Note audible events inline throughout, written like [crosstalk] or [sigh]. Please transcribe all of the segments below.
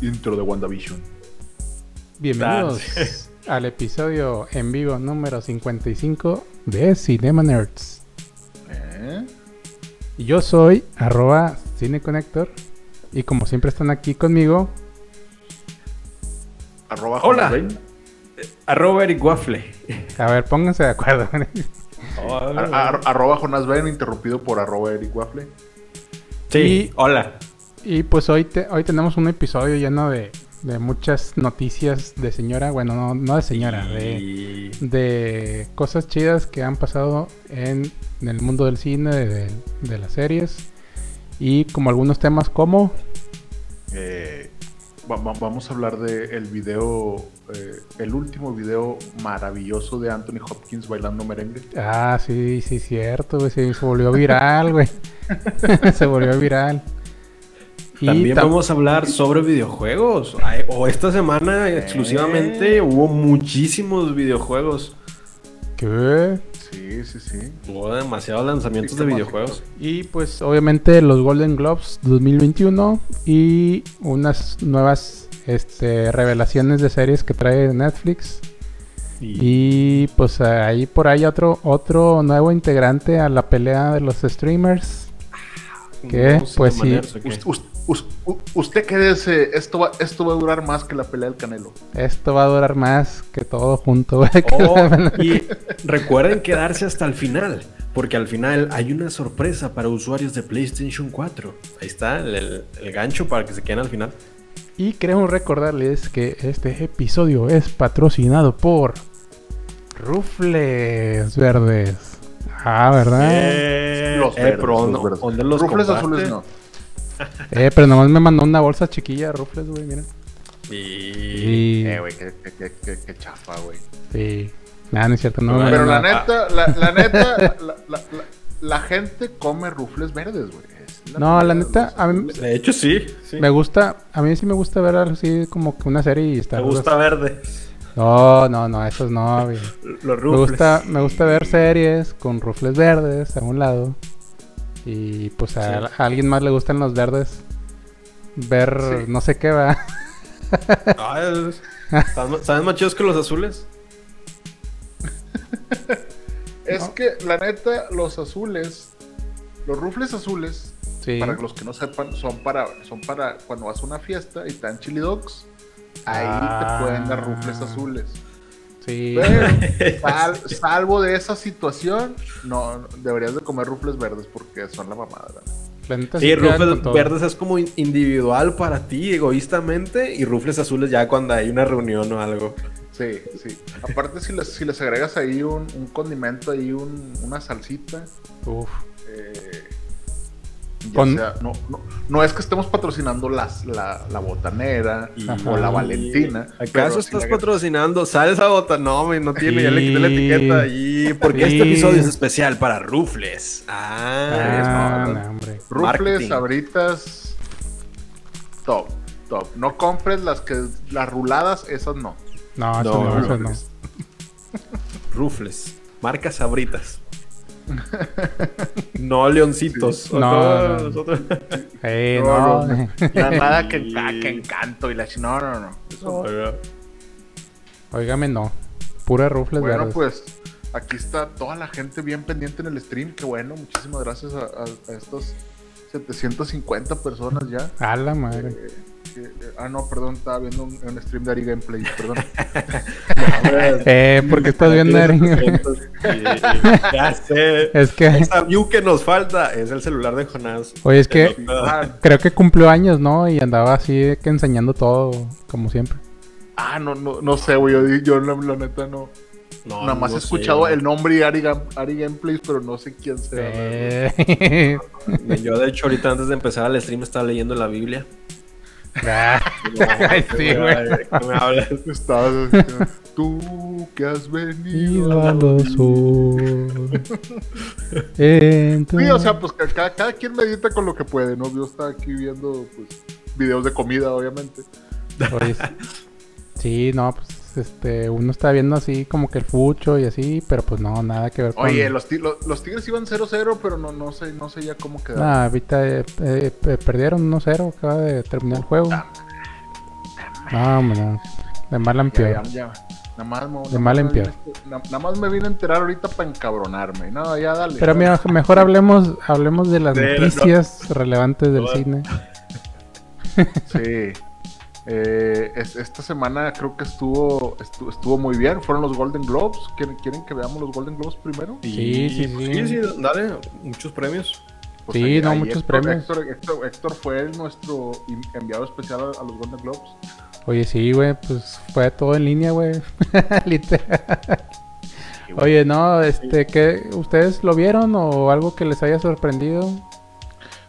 Intro de WandaVision. Bienvenidos al episodio en vivo número 55 de Cinema Nerds. ¿Eh? Y yo soy arroba cineconector y como siempre están aquí conmigo, Arroba Hola. Bain. Arroba Eric Waffle. a ver, pónganse de acuerdo. [laughs] Ar- ar- arroba Jonas Bain, interrumpido por arroba Eric Waffle. Sí, Y- hola. y pues hoy, te- hoy tenemos un episodio lleno de, de muchas noticias de señora, bueno, no, no de señora, de, de cosas chidas que han pasado en, en el mundo del cine, de, de las series y como algunos temas como... Eh, vamos a hablar de el video, eh, el último video maravilloso de Anthony Hopkins bailando merengue. Ah, sí, sí, cierto, güey. sí, se volvió viral, güey. [laughs] se volvió viral. Y También tam- vamos a hablar sobre videojuegos. Ay, O esta semana exclusivamente hubo muchísimos videojuegos. ¿Qué? Sí, sí, sí. Hubo demasiados lanzamientos Sí, de videojuegos. Y pues obviamente los Golden Globes 2021 y unas nuevas este, revelaciones de series que trae Netflix. Y pues ahí por ahí otro, otro nuevo integrante a la pelea de los streamers. ¿Qué? Vamos a Pues sí. maneras, ¿o qué? Us- us- us- u- usted quédese, esto va, esto va a durar más que la pelea del Canelo. Esto va a durar más que todo junto, güey. [laughs] Oh, y [laughs] recuerden quedarse hasta el final, porque al final hay una sorpresa para usuarios de PlayStation 4. Ahí está el, el- el gancho para que se queden al final. Y queremos recordarles que este episodio es patrocinado por Rufles Verdes. Ah, ¿verdad? Eh, Los eh, verdes, pero los ¿dónde- verdes. ¿dónde los Rufles compraste? azules no. Eh, pero nomás me mandó una bolsa chiquilla de Rufles, güey, mira. Y... Y... Eh, güey, qué, qué- qué- qué- qué chafa, güey. Sí. Nada, no es cierto, no. Pero Pero mandó la neta, la, la neta, la, la- la- la gente come rufles verdes, güey. No, la neta, los a mí- De hecho, sí. sí. Me gusta, a mí sí me gusta ver así como que una serie y estar. Me gusta verde. No, no, no, esos no, güey. Los Me rufles. gusta, me gusta ver series con rufles verdes a un lado. Y pues a, Sí. a alguien más le gustan los verdes. Ver Sí. no sé qué va. Ah, es- ¿Saben más chidos que los azules? [laughs] Es No. que, la neta, los azules, los rufles azules, Sí. para los que no sepan, son para, son para cuando vas a una fiesta y te dan chili dogs. Ahí Ah. te pueden dar rufles azules. Sí. Pero, [laughs] sal- salvo de esa situación, no, deberías de comer rufles verdes porque son la mamada. ¿verdad? La neta Sí, rufles verdes es como in- individual para ti, egoístamente, y rufles azules ya cuando hay una reunión o algo. Sí, sí. Aparte, si les, si les agregas ahí un, un condimento, ahí un- una salsita, Uf. eh, Con- sea- no, no, no es que estemos patrocinando las, la, la botanera y- Ajá. o la Valentina. ¿Acaso estás patrocinando salsa bota? No, güey, no tiene, ya le quité la etiqueta. Y porque Sí. este episodio es especial para rufles. Ah, Ah, no, no, hombre. Rufles, sabritas, top, top. No compres las que las ruladas, esas no. No, eso No, no, eso no. rufles. rufles. Marcas sabritas. [laughs] no leoncitos. No, Otro- no. nosotros- [laughs] No, no. no, Na- [laughs] Nada que, ah, que encanto y la No, no, no. Eso no. Óigame, no. Pura rufles Bueno, verdes. pues aquí está toda la gente bien pendiente en el stream. Qué bueno, muchísimas gracias a, a- a estas 750 personas ya. A la madre. Eh, eh, eh, ah, no, perdón, estaba viendo un, un stream de Ari Gameplay, perdón. [laughs] Eh, porque estás viendo Eren? ya sé. Es que, Esa view que nos falta es el celular de Jonás. oye, es que [laughs] creo que cumplió años, ¿no? Y andaba así que enseñando todo, como siempre. ah, no, no, no sé, güey. Yo, yo la, la neta no. No, Nada más no he escuchado el nombre y Ari, Ari Gameplays, pero no sé quién sea. Eh, Yo, de hecho, ahorita antes de empezar el stream estaba leyendo la Biblia. Ah, [laughs] Ay, sí, güey. ¿Qué me hablas? Estás, tú que has venido. A los Sí, o sea, pues ca- cada, cada quien medita con lo que puede, ¿no? Yo estaba aquí viendo, pues, videos de comida, obviamente. Oye, sí, no, pues este, uno está viendo así como que el fucho y así, pero pues no, nada que ver con... Oye, los, los Tigres iban 0-0, pero no, no sé, no sé ya cómo quedaron. Nah, ahorita eh, eh, eh, perdieron 1-0, acaba de terminar el juego. No, hombre, no. De mal en peor. ya, ya. Nada más, mo- De nada mal en peor. nada más me vine a enterar ahorita para encabronarme. No, ya dale. Pero mira, mejor hablemos, hablemos de las De- noticias relevantes del No. cine. [laughs] Sí. Eh, es- esta semana creo que estuvo, estu- estuvo muy bien. Fueron los Golden Globes. ¿Quieren, quieren que veamos los Golden Globes primero? Sí, sí, pues sí. sí, sí, dale, muchos premios. Pues Sí, no, muchos Héctor, premios. Héctor, Héctor- Héctor fue nuestro enviado especial a, a los Golden Globes. Oye, sí, güey, pues fue todo en línea, güey. [laughs] Literal. Oye, no, este, ¿qué, ¿ustedes lo vieron o algo que les haya sorprendido?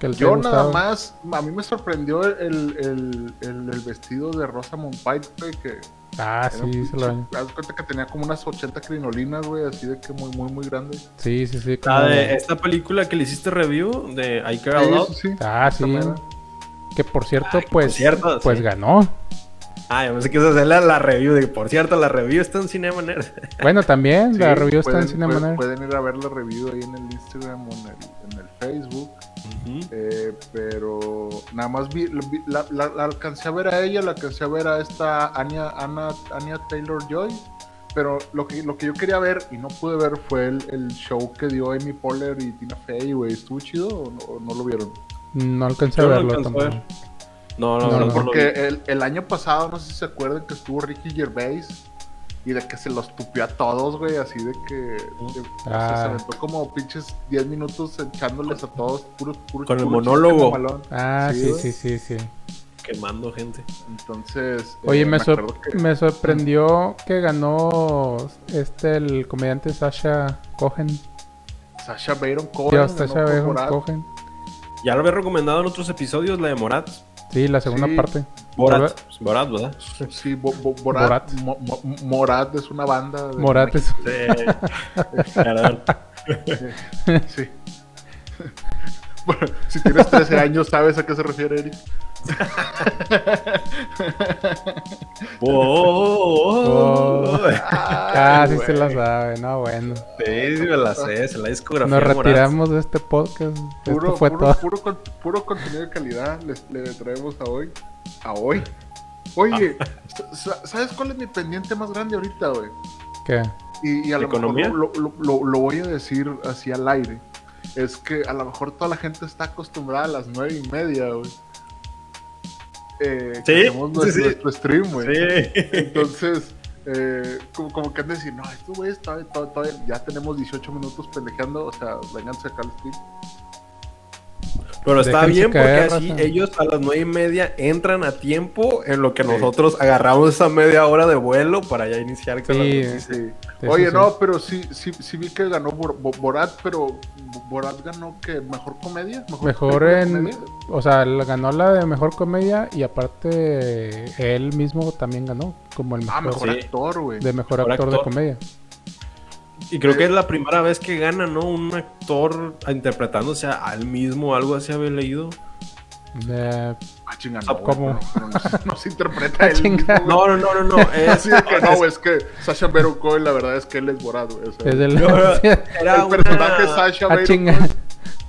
Que les Yo nada gustado? más, a mí me sorprendió el, el, el- el vestido de Rosamund Pike, güey, que Ah, era un sí, se lo haz cuenta que tenía como unas 80 crinolinas, güey, así de que muy, muy, muy grande. Sí, sí, sí. como- La de esta película que le hiciste review de I Care a Sí, Lot. sí, sí. Ah, sí. mera. Que por cierto, Ay, pues, por cierto, pues sí. ganó. Ah, yo pensé que hacer la, la review. De, por cierto, la review está en Cinema Nerd. [laughs] Bueno, también, la Sí, review está en pueden- Cinema pueden, pueden ir a ver la review ahí en el Instagram o en el, en el Facebook. Eh, pero nada más vi, vi- la, la- la alcancé a ver a ella, la alcancé a ver a esta Anya, Anna, Anya Taylor Joy. Pero lo que, lo que yo quería ver y no pude ver fue el, el show que dio Amy Poehler y Tina Fey, güey. ¿Estuvo chido o no, o no lo vieron? No alcancé a no verlo a tampoco. ver. No, no, No, no, no, no, Porque el, el año pasado, no sé si se acuerdan que estuvo Ricky Gervais y de que se los tupió a todos, güey, así de que de- o sea, Ah. se aventó como pinches 10 minutos echándoles a todos puros puros Con el monólogo. Ah, sí, güey. sí, sí, sí. Quemando gente. Entonces, Oye, eh, me, sor- acuerdo que- me sorprendió que ganó este el comediante Sasha Cohen. Sasha Baron Cohen Sasha Baron. Cohen. Ya lo había recomendado en otros episodios, la de Morat. Sí, la segunda Sí. parte. Borat. Borat, ¿verdad? Sí, Bo- Bo- Borat, Borat. Mo- Mo- Morat es una banda. de Morat es- Sí. Sí. [laughs] [laughs] Bueno, si tienes 13 años, ¿sabes a qué se refiere, Eric? [laughs] Oh, oh, oh. [laughs] Ah, sí güey. se la sabe, no, bueno. Sí, sí me la sé, es la discografía Nos retiramos de este podcast. Puro, Esto fue puro, todo. puro, con- puro contenido de calidad les, le traemos a hoy. A hoy. Oye, Ah. sa- ¿sabes cuál es mi pendiente más grande ahorita, güey? ¿Qué? Y, y a lo ¿Economía? mejor lo, lo- lo- lo voy a decir así al aire. Es que a lo mejor toda la gente está acostumbrada a las nueve y media, güey. Eh, que hacemos nuestro, sí. nuestro stream, güey. Entonces, eh, como, como que han de decir, no, todavía, todavía- todavía- ya tenemos 18 minutos pendejeando, o sea, vénganse acá al stream. Pero está Déjense bien porque así raza. ellos a las nueve y media entran a tiempo en lo que nosotros agarramos esa media hora de vuelo para ya iniciar con Sí. Sí. Oye, sí. no, pero sí, sí, sí vi que ganó Bor- Bo- Borat, pero Borat ganó que mejor comedia, Mejor en. comedia. O sea, la- ganó la de mejor comedia y aparte él mismo también ganó como el Ah, mejor, actor, güey. de mejor, Mejor actor, de comedia. Y creo que es la primera vez que gana, ¿no? Un actor interpretándose a él mismo, algo así había leído. Eh, Ah, chinga, Ah, no, ¿cómo? No, no, no se interpreta él Chinga. mismo. No, no, no, no, no. [laughs] Es, Así de que no, es que Sasha Baron Cohen, la verdad es que él es Borat, güey. o sea, es el [laughs] personaje una... Sasha ah, Baron. Cohen.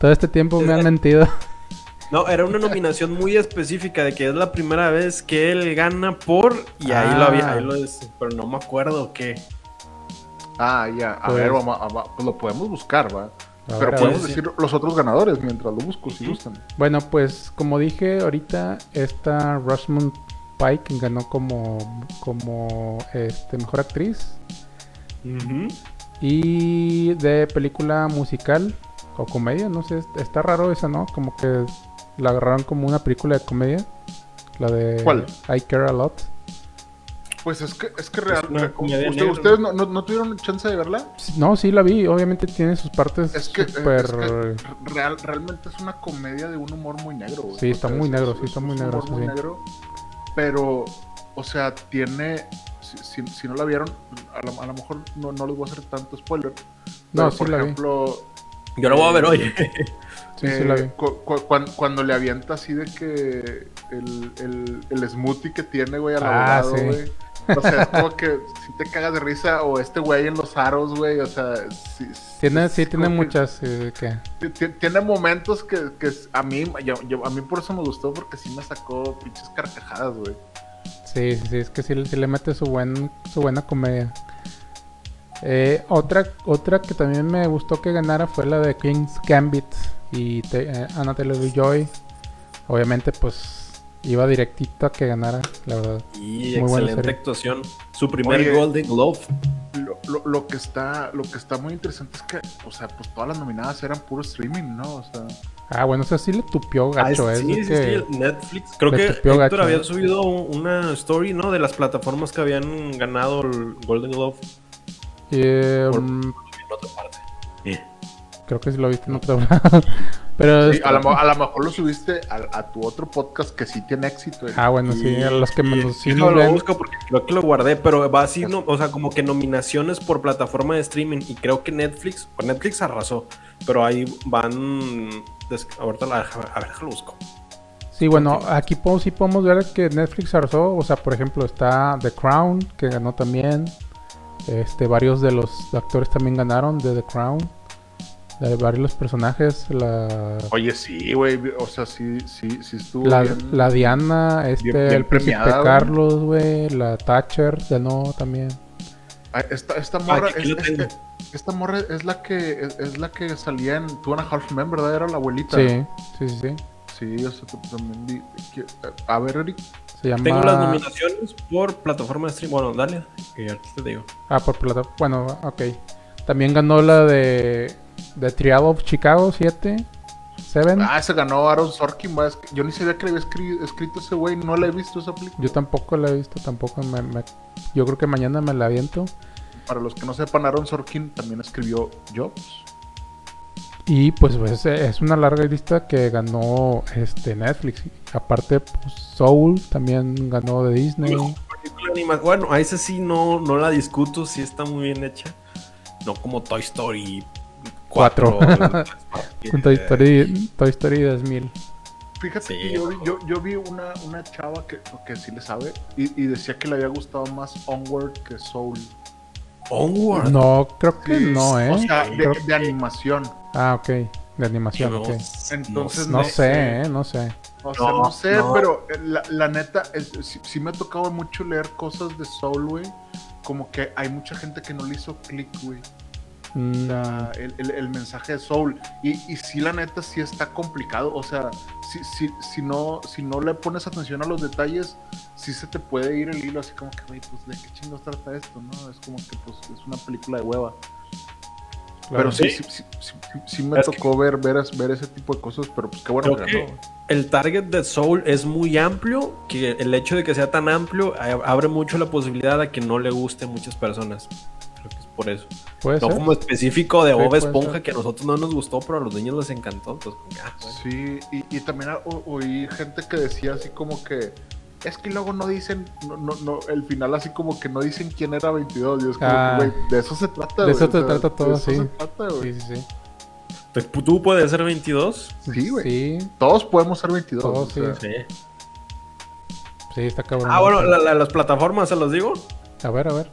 Todo este tiempo me han mentido. No, era una nominación muy específica de que es la primera vez que él gana por y ahí Ah. lo había, ahí lo es, pero no me acuerdo qué. Ah, ya. A Pues- ver, vamos, a- va- pues lo podemos buscar, va. A Pero ver, podemos ver. decir los otros ganadores mientras lo busco, si gustan. Bueno, pues como dije ahorita, esta Rosamund Pike ganó como, como este, mejor actriz. Y de película musical o comedia, no sé, está raro esa, ¿no? Como que la agarraron como una película de comedia. La de ¿Cuál? I Care a Lot. Pues es que, es que real, ¿ustedes no, no, tuvieron chance de verla? No, sí la vi, obviamente tiene sus partes es que, super... real, realmente es una comedia de un humor muy negro. Sí, está muy negro, sí, está muy negro. muy negro. Pero, o sea, tiene, si, si, no la vieron, a lo, a lo mejor no, no, les voy a hacer tanto spoiler. No, sí por ejemplo, Yo lo voy a ver hoy. sí, sí la vi. cuando, le avienta así de que el, el, el smoothie que tiene, güey, al ah, lado, güey o sea, es como que si te cagas de risa o este güey en los aros, güey, o sea... Sí, tiene, sí, tiene muchas, que... Tiene momentos que, que a mí, yo, a mí por eso me gustó, porque sí me sacó pinches carcajadas, güey. Sí, sí, es que sí, le mete su, buen, su buena comedia. Eh, otra, otra que también me gustó que ganara fue la de King's Gambit y eh, Anna Taylor-Joy. Obviamente, pues Iba directito a que ganara, la verdad. Y excelente actuación. Su primer Golden Glove. Lo, que está, lo que está muy interesante es que, o sea, pues todas las nominadas eran puro streaming, ¿no? O sea. Ah, bueno, o sea, sí le tupió gacho, ah, sí, sí, sí, Netflix. Creo que Héctor había subido una story, ¿no? De las plataformas que habían ganado el Golden Glove. Eh, Por, mm, en otra parte. Creo que sí lo viste en otro [laughs] lado. Pero a, lo, mejor lo subiste a, tu otro podcast que sí tiene éxito. Ah, bueno, sí, a los que menos sí, no, lo busco porque creo que lo guardé, pero va así, no, o sea, como que nominaciones por plataforma de streaming y creo que Netflix, pues Netflix arrasó, pero ahí van, ahorita la, a ver, lo busco. Sí, bueno, aquí sí podemos ver que Netflix arrasó, o sea, por ejemplo, está The Crown, que ganó también, este, varios de los actores también ganaron de The Crown. La de varios personajes, la... Oye, sí, güey, o sea, sí, sí, sí estuvo la, La Diana, este, el príncipe Carlos, güey, la Thatcher ganó también. Ah, esta, esta morra, es, este, esta morra es la que es, la que salía en Two and a Half Men, ¿verdad? Era la abuelita. Sí, sí, sí, sí. Sí, eso también vi. A ver, Eric. Se llama... Tengo las nominaciones por plataforma de stream. Bueno, dale, que ya te digo. Ah, por plataforma. Bueno, ok. También ganó la de The Trial of Chicago 7. Seven. Ah, se ganó Aaron Sorkin. Yo ni sabía que le había escrito ese güey. No la he visto esa película. Yo tampoco la he visto. Tampoco Yo creo que mañana me la aviento. Para los que no sepan, Aaron Sorkin también escribió Jobs. Y pues, pues es una larga lista que ganó este Netflix. Aparte, pues, Soul también ganó de Disney. Bueno, a ese sí no, no la discuto, sí está muy bien hecha. No como Toy Story 4. [laughs] Toy, Story, Toy Story 2000. Fíjate que yo, yo, yo, vi una, una chava que, que sí le sabe y, y, decía que le había gustado más Onward que Soul. ¿Onward? No, creo que no, ¿eh? O sea, de, animación. Ah, ok. De animación, ok. Entonces no, sé, ¿eh? No sé. O sea, no, sé, pero la, la neta, es, sí, me ha tocado mucho leer cosas de Soul, güey. Como que hay mucha gente que no le hizo click, güey. Mm. el, mensaje de Soul. Y, y si la neta, sí está complicado. O sea, si, si, si, no, si no le pones atención a los detalles, sí se te puede ir el hilo así como que, pues de qué chingos trata esto, ¿no? Es como que pues es una película de hueva. Pero sí, sí, sí, me tocó ver, ver, ver, ese tipo de cosas, pero pues qué bueno que, El target de Soul es muy amplio, que el hecho de que sea tan amplio abre mucho la posibilidad a que no le guste a muchas personas por eso. no como específico de Bob Esponja que a nosotros no nos gustó, pero a los niños les encantó. Pues, Sí, y, también oí gente que decía así como que es que luego no dicen, no, no, no, el final así como que no dicen quién era 22. Y es como ah. de eso se trata, De eso se trata todo, sí. Se trata, sí, sí, sí. ¿Tú puedes ser 22? Sí, güey. Sí. Todos podemos ser 22. Todos, sí. sí. Sí, está cabrón. Ah, bueno, las plataformas, ¿se los digo? A ver, a ver.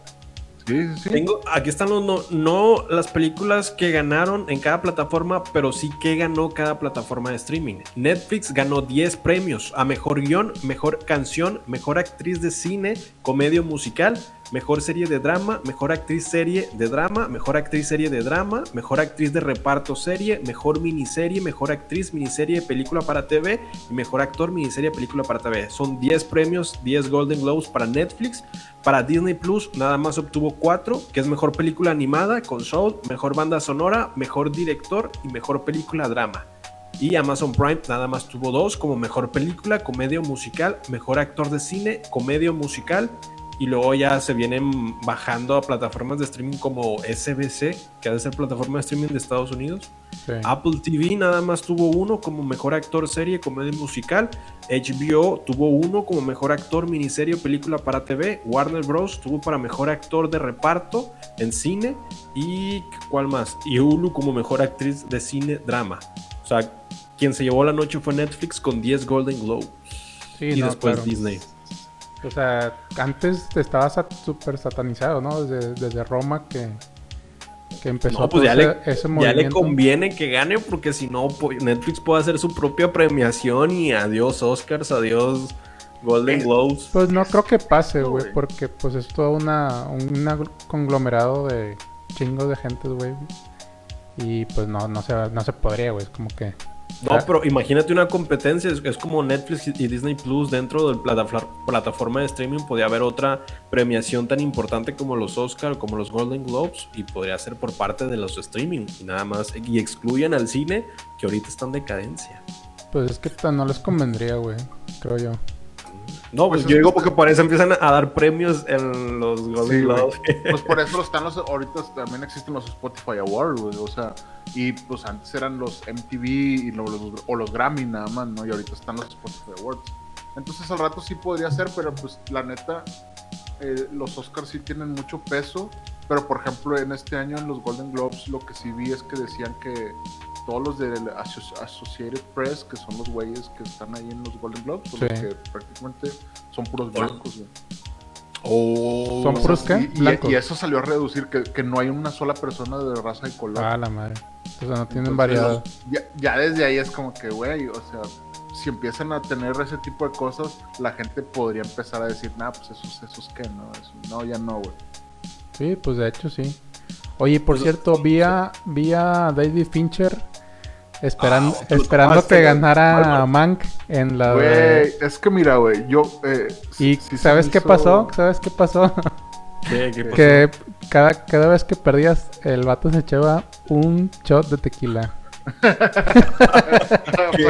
Tengo, aquí están los no, no, las películas que ganaron en cada plataforma, pero sí que ganó cada plataforma de streaming. Netflix ganó 10 premios a mejor guion, mejor canción, mejor actriz de cine, comedia musical, mejor serie de drama, mejor actriz serie de drama, mejor actriz serie de drama, mejor actriz de reparto serie, mejor miniserie, mejor actriz miniserie película para TV y mejor actor miniserie película para TV. Son 10 premios, 10 Golden Globes para Netflix. Para Disney Plus nada más obtuvo 4, que es mejor película animada con Soul, mejor banda sonora, mejor director y mejor película drama. Y Amazon Prime nada más tuvo 2 como mejor película, comedia musical, mejor actor de cine, comedia musical y luego ya se vienen bajando a plataformas de streaming como SBC, que ha de ser plataforma de streaming de Estados Unidos. Apple TV nada más tuvo uno como mejor actor serie, comedia musical. HBO tuvo uno como mejor actor miniserie película para TV. Warner Bros. tuvo para mejor actor de reparto en cine. Y ¿cuál más? Y Hulu como mejor actriz de cine drama. O sea, quien se llevó la noche fue Netflix con 10 Golden Globes. y después Disney. O sea, antes estaba súper satanizado, ¿no? Desde, desde Roma que, que empezó no, pues ya, le, ya le conviene que gane porque si no Netflix puede hacer su propia premiación y adiós Oscars, adiós Golden eh, Globes. Pues no creo que pase, güey, porque pues es todo una, un conglomerado de chingos de gente, güey. Y pues no, no se, no se podría, güey, es como que... No, pero imagínate una competencia, es, como Netflix y Disney Plus dentro de la plataforma de streaming, podría haber otra premiación tan importante como los Oscar, como los Golden Globes, y podría ser por parte de los streaming, y nada más, y excluyen al cine, que ahorita está en decadencia. Pues es que no les convendría, güey, creo yo. No, pues, pues yo digo porque por eso empiezan a dar premios en los Golden Globes. Pues por eso [laughs] están los, ahorita también existen los Spotify Awards, güey, o sea, y pues antes eran los MTV y los, o los Grammy nada más, ¿no? Y ahorita están los Spotify Awards. Entonces al rato sí podría ser, pero pues la neta, eh, los Oscars sí tienen mucho peso. Pero por ejemplo, en este año en los Golden Globes lo que sí vi es que decían que todos los de Associated Press, que son los güeyes que están ahí en los Golden Globes, pues, que prácticamente son puros blancos, güey. Oh, ¿Son puros qué? Y, y, eso salió a reducir que, que, no hay una sola persona de raza y color. Ah, la madre. O sea, no tienen variedad. Ya, ya, desde ahí es como que, güey, o sea, si empiezan a tener ese tipo de cosas, la gente podría empezar a decir, nah, pues esos, esos qué, ¿no? no, ya no, güey. Sí, pues de hecho sí. Oye, por pues, cierto, vi a, vi a David Fincher Esperando, ah, esperando que ganara Mank en la. Güey, es que mira, güey, yo. Eh, ¿Y sabes qué pasó? [laughs] ¿Sabes qué pasó? Que cada, cada vez que perdías, el vato se echaba un shot de tequila. [laughs] [laughs]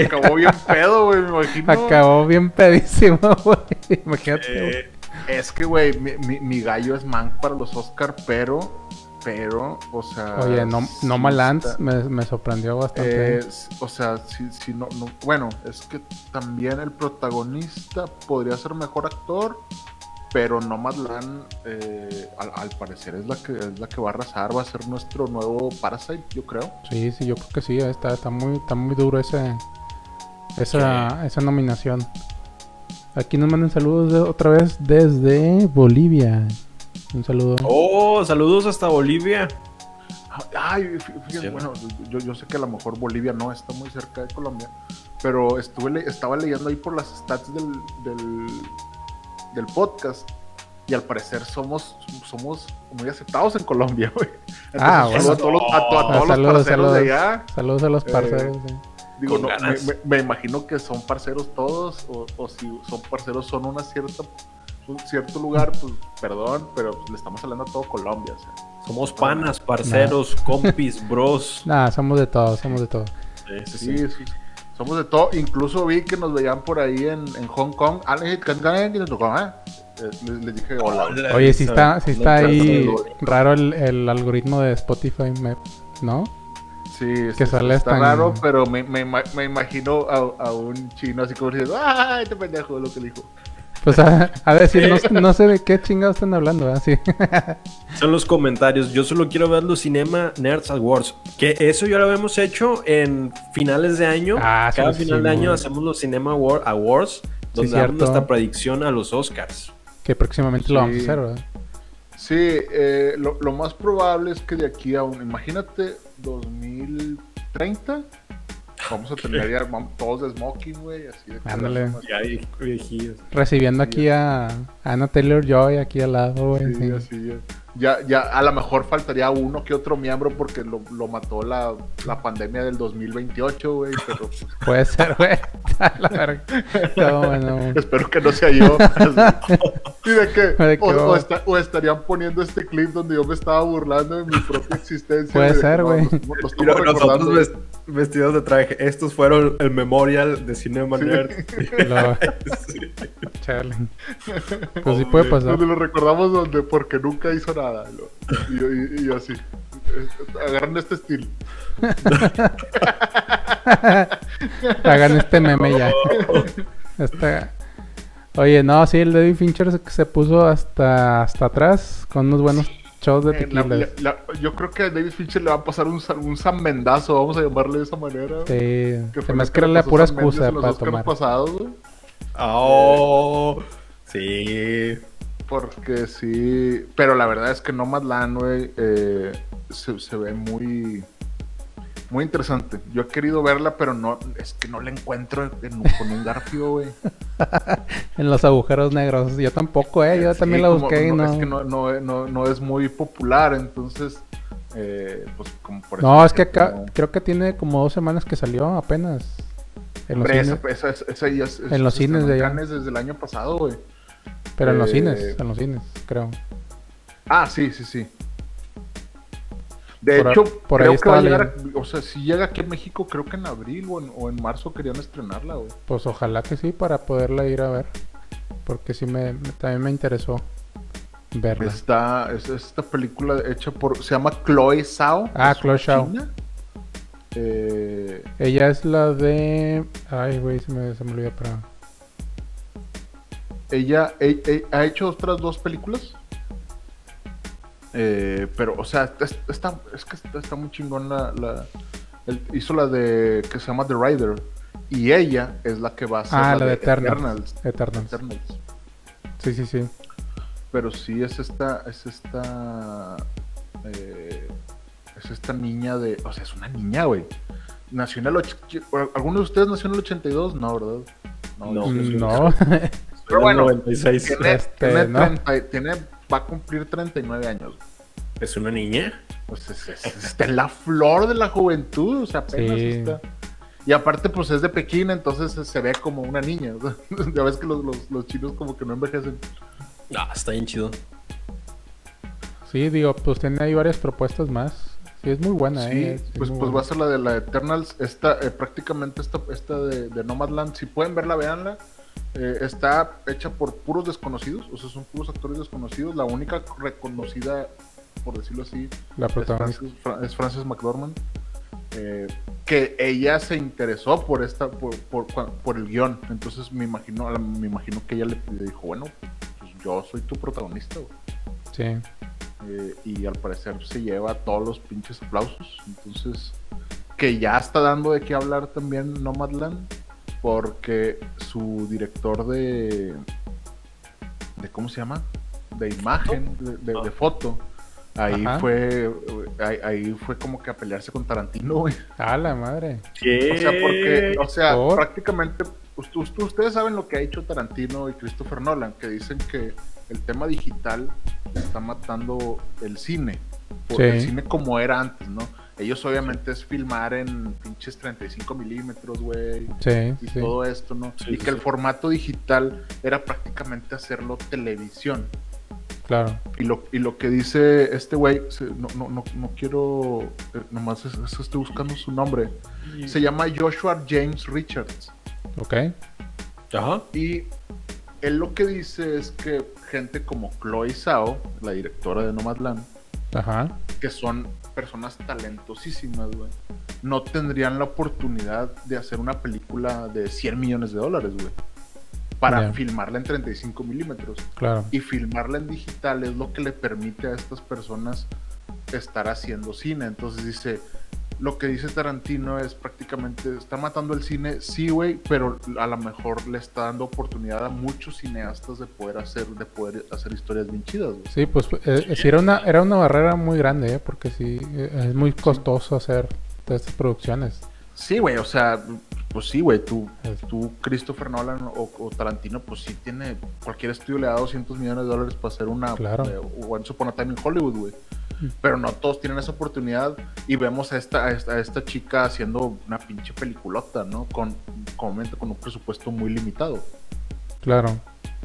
acabó bien pedo, güey, me imagino. Acabó bien pedísimo, güey. Imagínate. Eh, es que, güey, mi, mi, mi, gallo es Mank para los Oscar, pero pero, o sea... Oye, no, no me, sorprendió bastante. o sea, si, no, Bueno, es que también el protagonista podría ser mejor actor, pero No eh, al, parecer es la que es la que va a arrasar, va a ser nuestro nuevo Parasite, yo creo. Sí, sí, yo creo que sí, está, está muy, está muy duro ese, esa, esa nominación. Aquí nos mandan saludos otra vez desde Bolivia. Un saludo. Oh, saludos hasta Bolivia. Ay, fíjate, bueno, yo, yo, sé que a lo mejor Bolivia no está muy cerca de Colombia, pero estuve estaba leyendo ahí por las stats del, del, podcast y al parecer somos, somos muy aceptados en Colombia, güey. [laughs] ah, bueno. A todos los, a, todos los parceros de allá. Saludos a los eh, parceros. Digo, no, me, imagino que son parceros todos, o, o si son parceros son una cierta un cierto lugar, pues perdón, pero pues, le estamos hablando a todo Colombia. somos panas, parceros, compis, [laughs] bros. Nada, somos de todo, somos de todo. Sí, sí, somos de todo. Incluso vi que nos veían por ahí en, en Hong Kong. Ah, ¿eh? Les, dije hola. Oye, si está, si está ahí raro el, el algoritmo de Spotify, ¿no? Sí, que sale está raro, pero me, me, me imagino a, a, un chino así como diciendo, ¡ay, este pendejo! Lo que dijo. Pues a, a decir, no, no, sé de qué chingados están hablando, así. [laughs] Son los comentarios. Yo solo quiero ver los Cinema Nerds Awards. Que eso ya lo habíamos hecho en finales de año. Ah, Cada final de año hacemos los Cinema Awards, donde damos nuestra predicción a los Oscars. Que próximamente lo vamos a hacer, ¿verdad? Sí, eh, lo, lo más probable es que de aquí a un, imagínate, 2030 Vamos a tener ya todos de smoking, güey, así de Ándale. Recibiendo aquí a Anna Taylor Joy aquí al lado, güey. Sí, así ya. Ya, ya, a lo mejor faltaría uno que otro miembro porque lo, lo mató la, la, pandemia del 2028, güey. Pero... [laughs] Puede ser, güey. [laughs] Espero que no sea yo. [laughs] y de que, o, o, estarían poniendo este clip donde yo me estaba burlando de mi propia existencia. Puede ser, güey. Nosotros, vestidos de traje. Estos fueron el memorial de Cinema Nerd. [laughs] Pues sí puede pasar. Donde lo recordamos donde porque nunca hizo nada. Y, y, así. Agarran este estilo. [laughs] Hagan este meme ya. [laughs] Oye, no, sí, el David Fincher se, puso hasta, hasta atrás con unos buenos shows de tequila. yo creo que a David Fincher le va a pasar un, un Mendazo, vamos a llamarle de esa manera. Sí, que me que la pura excusa para tomar. Pasados, Oh, sí. Porque sí, pero la verdad es que Nomadland, güey, eh, se, se ve muy muy interesante. Yo he querido verla, pero no, es que no la encuentro con un garfio, güey. [laughs] en los agujeros negros. Yo tampoco, eh. Yo también la busqué y no. Es que no, es muy popular, entonces. Eh, pues como por No, es que acá creo que tiene como dos semanas que salió apenas. En los cines. Esa, esa, es, en los cines de allá. desde el año pasado, güey. Pero en los eh, cines, en los cines, creo. Ah, sí, sí, sí. De hecho, por creo que va a llegar, o sea, si llega aquí a México, creo que en abril o en, marzo querían estrenarla, güey. Pues ojalá que sí, para poderla ir a ver. Porque sí me, también me interesó verla. Está, es esta película hecha por, se llama Chloe Zhao. Ah, Chloe Zhao. Eh... Ella es la de, ay, güey, se me, se me olvidó, pero... Ella, ella, ella ha hecho otras dos películas. Eh, pero, o sea, está, es que está, muy chingón la, hizo la de que se llama The Rider. Y ella es la que va a ser ah, la, de, Eternals. Eternals. Sí, sí, sí. Pero sí es esta, es esta, eh, es esta niña de, o sea, es una niña, güey. Nació en el, ¿alguno de ustedes nació en el 82? No, ¿verdad? No. no. Pero bueno, [laughs] 96. Tiene, este, tiene va a cumplir 39 años. ¿Es una niña? Pues está en la flor de la juventud, o sea, apenas está. Y aparte, pues es de Pekín, entonces se ve como una niña. [laughs] ya ves que los, chinos como que no envejecen. Ah, está bien chido. Sí, digo, pues tiene ahí varias propuestas más. Sí, es muy buena, eh. pues, pues va a ser la de la Eternals. Esta, eh, prácticamente esta, esta de, de Nomadland. Si pueden verla, véanla. Eh, está hecha por puros desconocidos, o sea, son puros actores desconocidos. La única reconocida, por decirlo así, la es, Frances, McDormand. Eh, que ella se interesó por esta por, por, el guion entonces me imagino me imagino que ella le, dijo bueno pues yo soy tu protagonista sí eh, y al parecer se lleva todos los pinches aplausos entonces que ya está dando de qué hablar también Nomadland porque su director de, de ¿cómo se llama? De imagen, de, foto. Ahí fue ahí, fue como que a pelearse con Tarantino, güey. A la madre. O sea, porque, o sea, prácticamente ustedes saben lo que ha hecho Tarantino y Christopher Nolan, que dicen que el tema digital está matando el cine. El cine como era antes, ¿no? Ellos obviamente es filmar en pinches 35 milímetros, güey. Sí. Y todo esto, ¿no? y que el formato digital era prácticamente hacerlo televisión. Claro. Y lo, y lo que dice este güey, no, no, no, no, quiero, eh, nomás estoy buscando su nombre. Se llama Joshua James Richards. Ok. Ajá. Y él lo que dice es que gente como Chloe Zhao, la directora de Nomadland, Ajá. que son personas talentosísimas, güey, no tendrían la oportunidad de hacer una película de 100 millones de dólares, güey. Para filmarla en 35 milímetros. Claro. Y filmarla en digital es lo que le permite a estas personas estar haciendo cine. Entonces dice, lo que dice Tarantino es prácticamente, está matando el cine, sí, güey, pero a lo mejor le está dando oportunidad a muchos cineastas de poder hacer, de poder hacer historias bien chidas, güey. Sí, pues eh, era una, era una barrera muy grande, ¿eh? porque sí, eh, es muy costoso hacer todas estas producciones. Sí, güey, o sea, pues sí, güey, tú, tú, Christopher Nolan o, Tarantino, pues sí tiene, cualquier estudio le da 200 millones de dólares para hacer una, claro. eh, Once Upon a Time in Hollywood, güey pero no todos tienen esa oportunidad y vemos a esta, a esta, chica haciendo una pinche peliculota, ¿no? Con, con, un presupuesto muy limitado. Claro.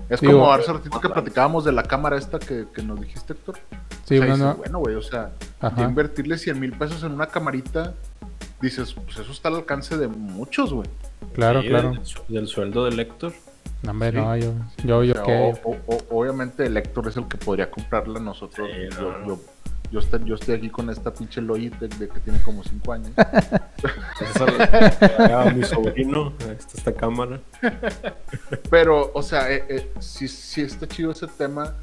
Es como hace ratito que platicábamos de la cámara esta que, nos dijiste, Héctor. Sí, bueno, bueno, güey, o sea, invertirle 100 mil pesos en una camarita, dices, pues eso está al alcance de muchos, güey. Claro, claro. Del, sueldo del lector. No, hombre, no, yo, yo, yo qué. obviamente el Héctor es el que podría comprarla nosotros. yo, yo, estoy, yo estoy aquí con esta pinche Logitech de que tiene como 5 años. a [laughs] mi sobrino, [laughs] esta, esta cámara. Pero, o sea, eh, eh, si, si está chido ese tema,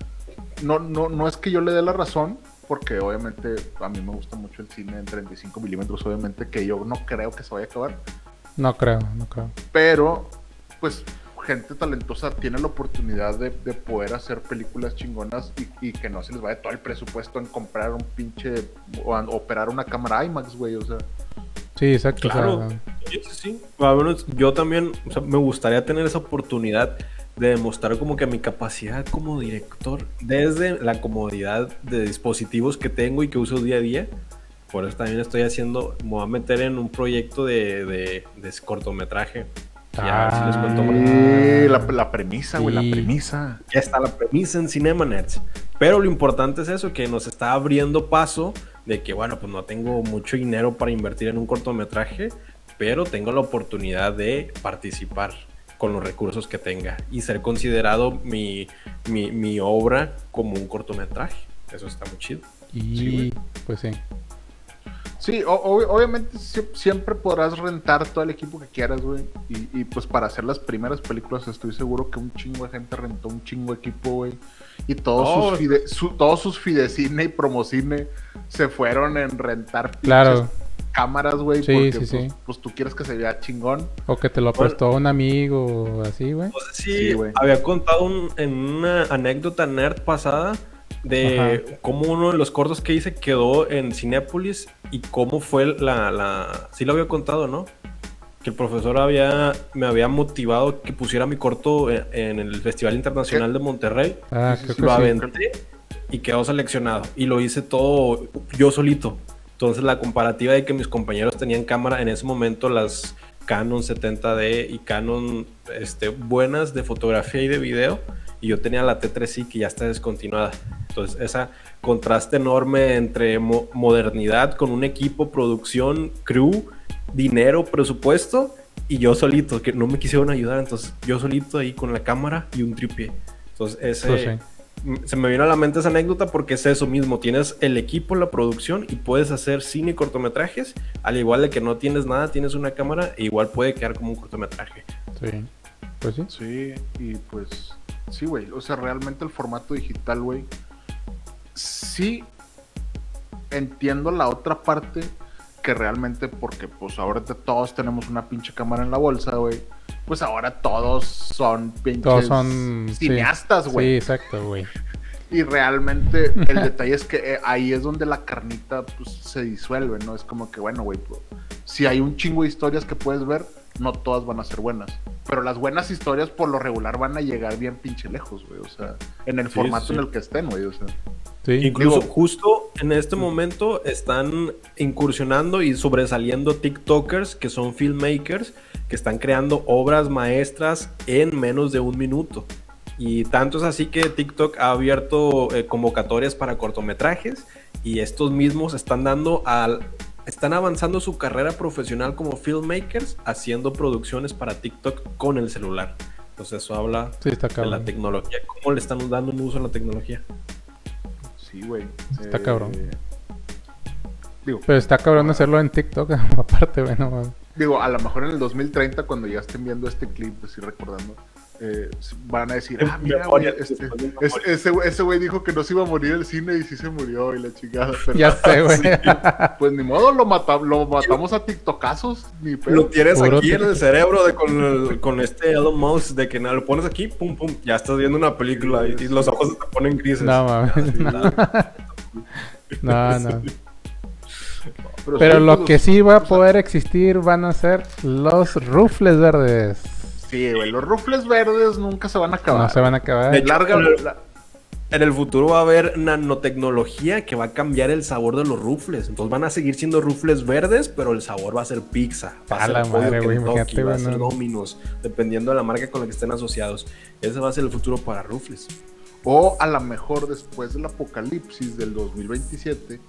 no, no, no es que yo le dé la razón, porque obviamente a mí me gusta mucho el cine en 35 milímetros, obviamente que yo no creo que se vaya a acabar. No creo, no creo. Pero, pues gente talentosa tiene la oportunidad de, poder hacer películas chingonas y, que no se les vaya todo el presupuesto en comprar un pinche o operar una cámara IMAX, güey, o sea. Sí, exacto. Claro, sí, sí. yo también me gustaría tener esa oportunidad de demostrar como que mi capacidad como director desde la comodidad de dispositivos que tengo y que uso día a día. Por eso también estoy haciendo, me voy a meter en un proyecto de, de, de cortometraje ya, les cuento la, premisa, güey, la premisa. Ya está la premisa en CinemaNet. Pero lo importante es eso, que nos está abriendo paso de que, bueno, pues no tengo mucho dinero para invertir en un cortometraje, pero tengo la oportunidad de participar con los recursos que tenga y ser considerado mi, mi, obra como un cortometraje. Eso está muy chido. Y pues sí. Sí, obviamente siempre podrás rentar todo el equipo que quieras, güey. Y, pues para hacer las primeras películas estoy seguro que un chingo de gente rentó un chingo de equipo, güey. Y todos, sus fide, todos sus fidecine y promocine se fueron en rentar claro. cámaras, güey. Sí, porque sí, pues, pues, tú quieres que se vea chingón. O que te lo prestó un amigo, así, güey. sí, güey. había contado en una anécdota nerd pasada de cómo uno de los cortos que hice quedó en Cinépolis y cómo fue la, la... Sí lo había contado, ¿no? Que el profesor había, me había motivado que pusiera mi corto en, el Festival Internacional de Monterrey. Ah, lo aventé y quedó seleccionado. Y lo hice todo yo solito. Entonces la comparativa de que mis compañeros tenían cámara en ese momento, las Canon 70D y Canon este, buenas de fotografía y de video, y yo tenía la T3i que ya está descontinuada. Entonces, ese contraste enorme entre modernidad con un equipo, producción, crew, dinero, presupuesto y yo solito, que no me quisieron ayudar. Entonces, yo solito ahí con la cámara y un tripié. Entonces, ese. Pues se me vino a la mente esa anécdota porque es eso mismo, tienes el equipo, la producción y puedes hacer cine y cortometrajes, al igual de que no tienes nada, tienes una cámara e igual puede quedar como un cortometraje. Sí, pues sí. Sí, y pues sí, güey, o sea, realmente el formato digital, güey, sí entiendo la otra parte que realmente porque pues ahora todos tenemos una pinche cámara en la bolsa, güey. Pues ahora todos son pinches son, cineastas, güey. Sí, exacto, güey. Y realmente el detalle es que eh, ahí es donde la carnita pues, se disuelve, ¿no? Es como que, bueno, güey, pues, si hay un chingo de historias que puedes ver, no todas van a ser buenas. Pero las buenas historias por lo regular van a llegar bien pinche lejos, güey. O sea, en el formato en el que estén, güey. O sea. Incluso justo en este momento están incursionando y sobresaliendo TikTokers que son filmmakers que están creando obras maestras en menos de un minuto. Y tanto es así que TikTok ha abierto eh, convocatorias para cortometrajes y estos mismos están dando al están avanzando su carrera profesional como filmmakers haciendo producciones para TikTok con el celular. Entonces eso habla de la tecnología, cómo le están dando un uso a la tecnología. Sí, güey. Está cabrón. Eh, digo, Pero está cabrón hacerlo en TikTok, [laughs] aparte, bueno. Digo, a lo mejor en el 2030, cuando ya estén viendo este clip, así recordando, eh, van a decir, ah, mira, güey, este, ese, güey dijo que no se iba a morir el cine y sí se murió y la chingada. [laughs] ya sé, güey. Pues ni modo, lo, lo matamos a tiktokazos. Ni Lo tienes aquí en el cerebro de, con, con este Elon Musk, de que nada, lo pones aquí, pum, pum, ya estás viendo una película y, los ojos se te ponen grises. No, mames. [laughs] No, no. Pero, lo pues, que sí va a poder existir van a ser los rufles verdes. Sí, güey, los rufles verdes nunca se van a acabar. No se van a acabar. en el futuro va a haber nanotecnología que va a cambiar el sabor de los rufles. Entonces van a seguir siendo rufles verdes, pero el sabor va a ser pizza. Va a, ser la madre, güey, va a ser Domino's, dependiendo de la marca con la que estén asociados. Ese va a ser el futuro para rufles. O a lo mejor después del apocalipsis del 2027,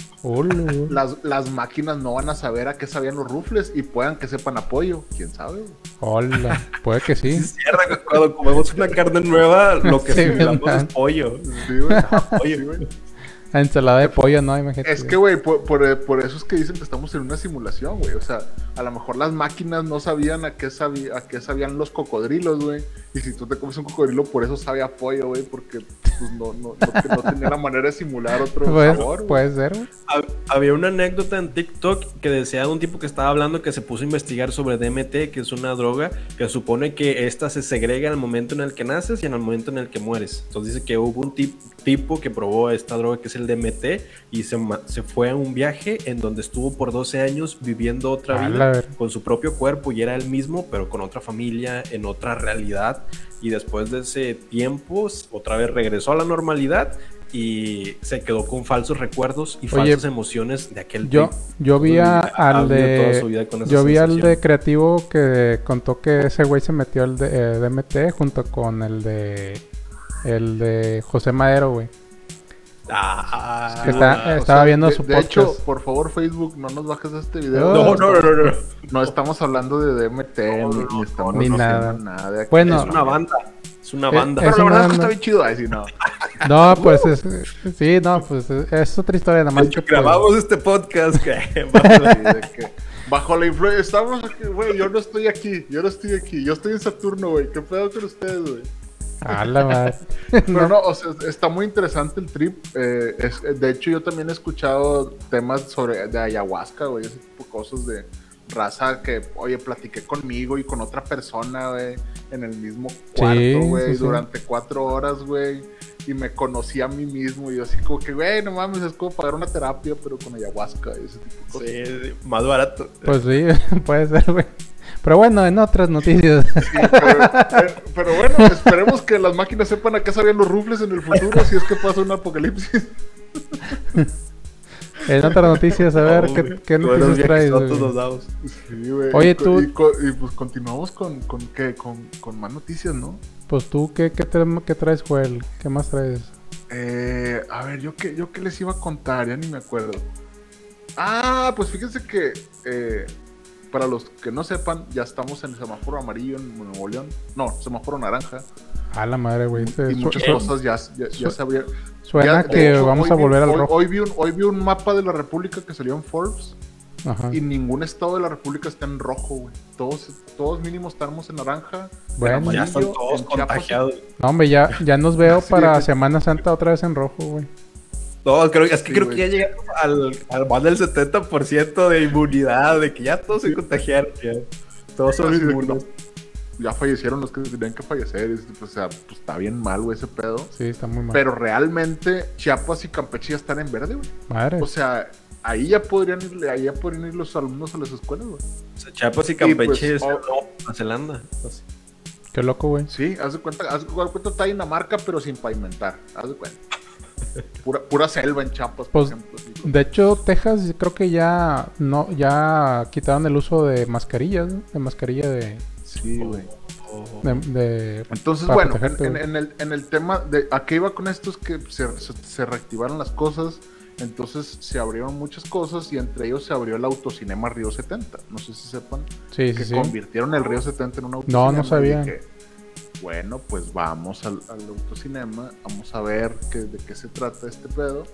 las, las, máquinas no van a saber a qué sabían los rufles y puedan que sepan apoyo. ¿Quién sabe? Hola, puede que sí. [laughs] cuando comemos una carne nueva, lo que sí, es pollo. Sí, güey. Ensalada de pollo, ¿no? Imagínate. Es que, güey, por, por, eso es que dicen que estamos en una simulación, güey. O sea, a lo mejor las máquinas no sabían a qué, sabía, a qué sabían los cocodrilos, güey. Y si tú te comes un cocodrilo, por eso sabe a pollo, güey, porque pues, no, no, no, tenía la manera de simular otro sabor. [laughs] Puede ser, Había una anécdota en TikTok que decía de un tipo que estaba hablando que se puso a investigar sobre DMT, que es una droga que supone que esta se segrega en el momento en el que naces y en el momento en el que mueres. Entonces dice que hubo un tipo que probó esta droga que es el DMT y se, se fue a un viaje en donde estuvo por 12 años viviendo otra vida con su propio cuerpo y era el mismo, pero con otra familia, en otra realidad. Y después de ese tiempo otra vez regresó a la normalidad y se quedó con falsos recuerdos y falsas emociones de aquel yo yo vi al de yo vi al de creativo que contó que ese güey se metió al de, eh, DMT junto con el de el de José Madero güey Ah, estaba viendo su de, de hecho, por favor, Facebook, no nos bajes este video. No, no, no, no. No, estamos hablando de DMT ni, estamos ni nada. nada bueno, es una banda. Es una banda. Pero la verdad es que está bien chido. Ahí no. No, [laughs] pues es, sí, no, pues es, otra historia nada más. Que, grabamos pues, este podcast [laughs] que, bajo la influencia. Estamos aquí, güey. Yo no estoy aquí. Yo no estoy aquí. Yo estoy en Saturno, güey. ¿Qué pedo con ustedes, güey? A la madre. [laughs] Pero no, o sea, está muy interesante el trip. Eh, es, de hecho, yo también he escuchado temas sobre de ayahuasca, güey, ese tipo de cosas de raza que, oye, platiqué conmigo y con otra persona, güey, en el mismo cuarto, güey, durante cuatro horas, güey. Y me conocí a mí mismo y yo así como que, güey, no mames, es como pagar una terapia, pero con ayahuasca, ese tipo de cosas. Sí, más barato. Pues sí, [laughs] puede ser, güey. Pero bueno, en otras noticias. pero, bueno, esperemos que las máquinas sepan a qué sabían los rufles en el futuro si es que pasa un apocalipsis. En otras noticias, a ver, ¿qué, qué noticias traes? Sí, Oye, tú... Y, pues continuamos con, con, ¿qué? Con, con, más noticias, ¿no? Pues tú, ¿qué, qué, qué traes, Joel? ¿Qué más traes? Eh, a ver, ¿yo qué, ¿yo qué les iba a contar? Ya ni me acuerdo. Ah, pues fíjense que... Eh, para los que no sepan, ya estamos en el semáforo amarillo en Nuevo León. No, semáforo naranja. A la madre, güey. Y muchas cosas ya, ya, se abrieron. Suena que vamos a volver al rojo. Hoy vi, un, hoy vi un mapa de la República que salió en Forbes. Y ningún estado de la República está en rojo, güey. Todos, todos mínimos estamos en naranja. Bueno, ya están todos contagiados. No, hombre, ya, ya nos veo para Semana Santa otra vez en rojo, güey. No, creo, es que creo que ya llegamos al, al más del 70% de inmunidad, de que ya todos se contagiaron, ya. Todos son inmunes. Ya fallecieron los que tenían que fallecer. o sea, pues está bien mal, güey, ese pedo. Sí, está muy mal. Pero realmente Chiapas y Campeche ya están en verde, güey. Madre. O sea, ahí ya podrían ir, ahí ya podrían ir los alumnos a las escuelas, güey. O sea, Chiapas y Campeche pues, es oh, Nueva Zelanda. Qué loco, güey. Sí, haz de cuenta, haz de cuenta, está en marca, pero sin pavimentar. Haz de cuenta. Pura, pura selva en Chiapas, por pues, ejemplo. De hecho, Texas creo que ya no ya quitaron el uso de mascarillas, de mascarilla de... Sí, güey. De, Entonces, bueno, en, el, en el tema de a qué iba con esto es que se, se, reactivaron las cosas, entonces se abrieron muchas cosas y entre ellos se abrió el autocinema Río 70. No sé si sepan sí, que sí, convirtieron el Río 70 en un autocinema. No, no sabía bueno, pues vamos al, autocinema, vamos a ver de qué se trata este pedo.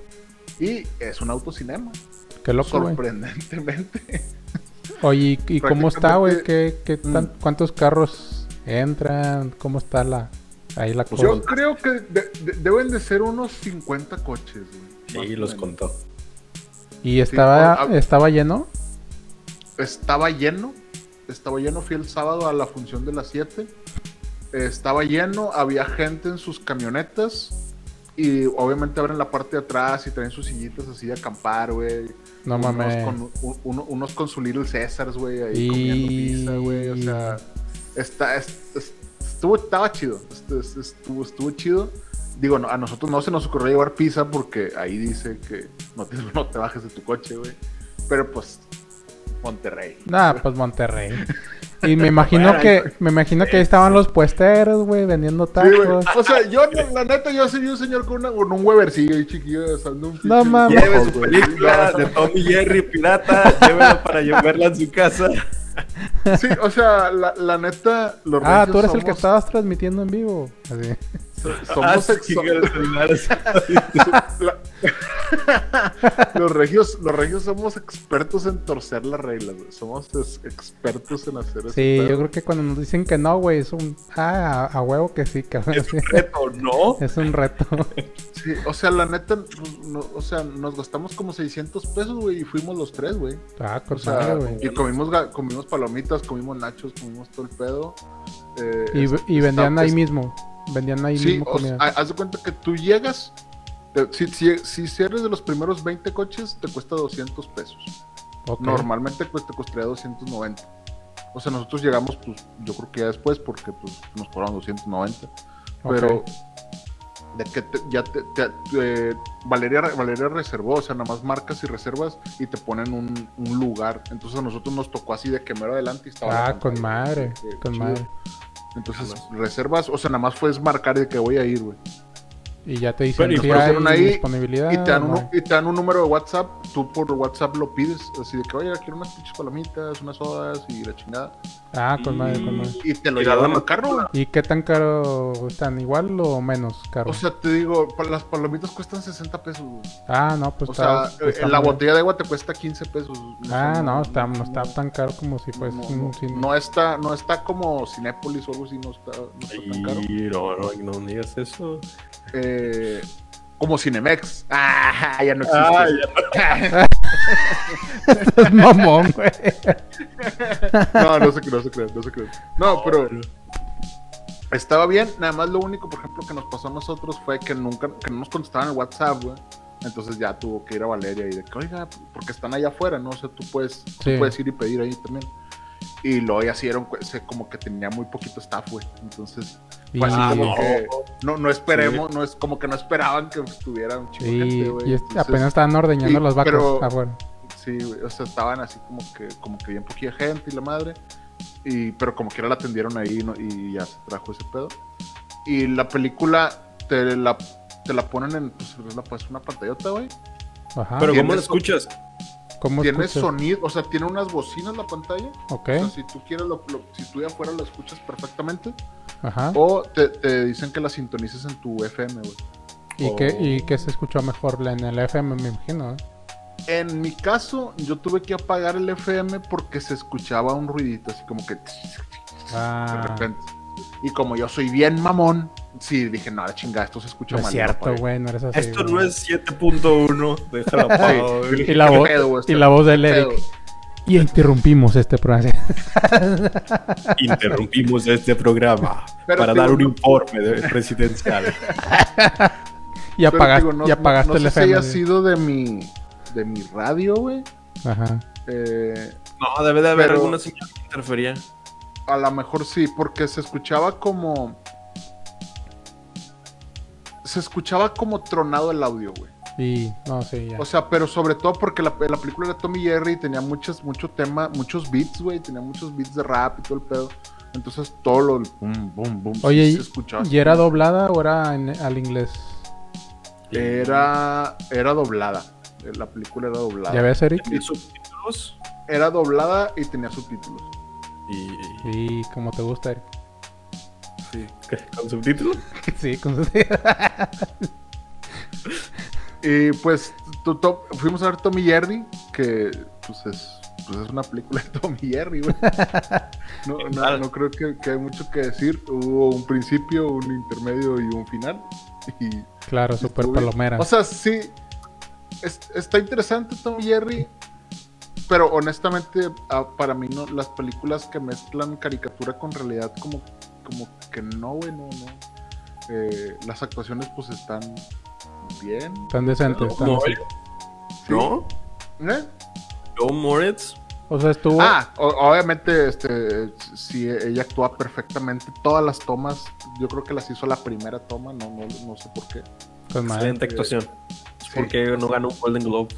Y es un autocinema. Qué loco, Sorprendentemente. [laughs] Oye, ¿y cómo está, güey? ¿Qué, qué mm. ¿Cuántos carros entran? ¿Cómo está la ahí la cosa? Yo creo que deben de ser unos 50 coches, güey. Sí, los contó. ¿Y estaba, estaba lleno? Estaba lleno. Estaba lleno. Fui el sábado a la función de las 7 estaba lleno, había gente en sus camionetas y obviamente abren la parte de atrás y traen sus sillitas así de acampar, güey. No mames. Con, unos con su Little César, güey, ahí comiendo pizza, güey. O sea, está, estuvo, estaba chido. Estuvo, estuvo chido. Digo, a nosotros no se nos ocurrió llevar pizza porque ahí dice que no te, [laughs] no te bajes de tu coche, güey. Pero pues, Monterrey. Nah, pues Monterrey. [laughs] Y me imagino que, me imagino que ahí estaban los puesteros, güey, vendiendo Sí, güey. tacos. O sea, yo, la neta, yo soy un señor con, una, con un Webercillo y chiquillo usando un No mames. Lleve su película de Tommy Jerry Pirata, llévela para llevarla en su casa. Sí, o sea, la, la neta, los Ah, tú eres el que estabas transmitiendo en vivo. Así. Somos ex- sí, que el celular es- [laughs] la- los regios, los regios somos expertos en torcer las reglas, güey. Somos expertos en hacer eso. Sí, yo creo que cuando nos dicen que no, güey, es un... Ah, a, a huevo que sí, cabrón. es un reto, ¿no? [laughs] Es un reto. Sí, o sea, la neta, no- o sea, nos gastamos como 600 pesos, güey, y fuimos los tres, güey. Ah, O sea, madre, güey. y comimos, ga- comimos palomitas, comimos nachos, comimos todo el pedo. Eh, Y, es- y vendían está- ahí es- mismo. Vendían ahí Sí, mismo comida. haz de cuenta que tú llegas, te- si, si, si si eres de los primeros 20 coches, te cuesta 200 pesos. Normalmente cuesta, costaría 290. O sea, nosotros llegamos, pues, yo creo que ya después, porque pues nos cobraron 290. Pero de que te- ya te, te- te- Valeria, Valeria reservó, o sea, nada más marcas y reservas y te ponen un, un lugar. Entonces a nosotros nos tocó así de que mero adelante y estaba. Ah, con madre. Con chido. madre. Entonces reservas, o sea, nada más puedes marcar de que voy a ir, güey. Y ya te dicen y si hay ahí disponibilidad. Y te, dan un, no y te dan un número de WhatsApp, tú por WhatsApp lo pides, así de que, oye, quiero unas pinches palomitas, unas sodas y la chingada. Ah, con madre, con madre. Y te lo Y llevan carro, güey. ¿Y qué tan caro están? ¿Igual o menos caro? O sea, te digo, las palomitas cuestan 60 pesos, ah, no, pues O sea, está, está la muy- botella de agua te cuesta 15 pesos. Ah, sé, no, está, no está tan caro como si no, fuese no, un cine. no está, no está como Cinépolis o algo así, no está, no está tan caro. Y no, no, no digas eso. Eh, como Cinemex. Ah, ya no existe. Ah, [laughs] Es mamón, güey. No, no se crean, no se crean, no se crean. No, pero estaba bien. Nada más lo único, por ejemplo, que nos pasó a nosotros fue que nunca, que no nos contestaban el WhatsApp, güey. Entonces ya tuvo que ir a Valeria y de que, oiga, porque están allá afuera, ¿no? O sea, tú puedes, tú puedes ir y pedir ahí también. Y luego ya hicieron se- como que tenía muy poquito staff, güey. Entonces, fue así Y- como no. que no, no esperemos, no es como que no esperaban que estuviera un chico de Y, gente, güey. y es- Entonces, apenas estaban ordeñando sí, los vacos pero- afuera. Sí, güey, o sea, estaban así como que, como que bien poquilla gente y la madre. Y, pero como quiera la atendieron ahí ¿no? y ya se trajo ese pedo. Y la película te la, te la ponen en pues, es la- pues, una pantallota, güey. Ajá. Pero ¿cómo lo eso. escuchas? ¿Cómo Tiene sonido, o sea, tiene unas bocinas la pantalla. Ok, O sea, si tú quieres, lo, lo- si tú de afuera la escuchas perfectamente. ajá. O te, te dicen que la sintonices en tu FM, güey. ¿Y, qué, ¿Y qué se escuchó mejor? En el FM, me imagino. ¿eh? En mi caso, yo tuve que apagar el FM porque se escuchaba un ruidito, así como que de Ah, repente. Y como yo soy bien mamón, sí, dije, no, la chingada, esto se escucha no es mal. cierto, güey, no eres así. Esto güey. no es 7.1. Déjala [laughs] apago, güey. Y la, ¿Qué voz, pedo, y la voz del. Eric. Y interrumpimos este programa. [laughs] Interrumpimos este programa Pero para digo, dar un informe de- presidencial. [laughs] y, apagaste, digo, no- y apagaste no, el no sé si FM. haya sido de mi, de mi radio, güey. Ajá. Eh, No, debe de haber Pero- alguna señal que interfería. a lo mejor sí, porque se escuchaba como... Se escuchaba como tronado el audio, güey. Y, no, sí, ya. O sea, pero sobre todo porque la, la película era Tommy Jerry y tenía muchos, mucho tema, muchos beats, güey. Tenía muchos beats de rap y todo el pedo. Entonces todo lo... Boom, boom, boom. sí Oye, se escuchaba ¿y era doblada o era en- al inglés? Era, era doblada. La película era doblada. ¿Ya ves, Eric? ¿Tenía subtítulos? Era doblada y tenía subtítulos. Y... Y como te gusta, Eric. ¿Con subtítulos? [laughs] Sí, con su... Y pues tu- fuimos a ver Tommy Jerry, que pues es, pues es una película de Tommy Jerry, güey. [laughs] No, no, no creo que, que hay mucho que decir. Hubo un principio, un intermedio y un final. Y claro, estuvo- palomera. O sea, sí. es- está interesante Tommy Jerry. Pero honestamente, ah, para mí no, las películas que mezclan caricatura con realidad, como, como que no, güey, no, no. Eh, las actuaciones pues están bien. Tan decente. ¿No? tan ¿No? ¿No? ¿Eh? ¿No, Moritz? O sea, estuvo... Ah, obviamente, este, si ella actúa perfectamente, todas las tomas, yo creo que las hizo la primera toma, no, no, no sé por qué. madre. Excelente actuación. Es porque no ganó un Golden Globe.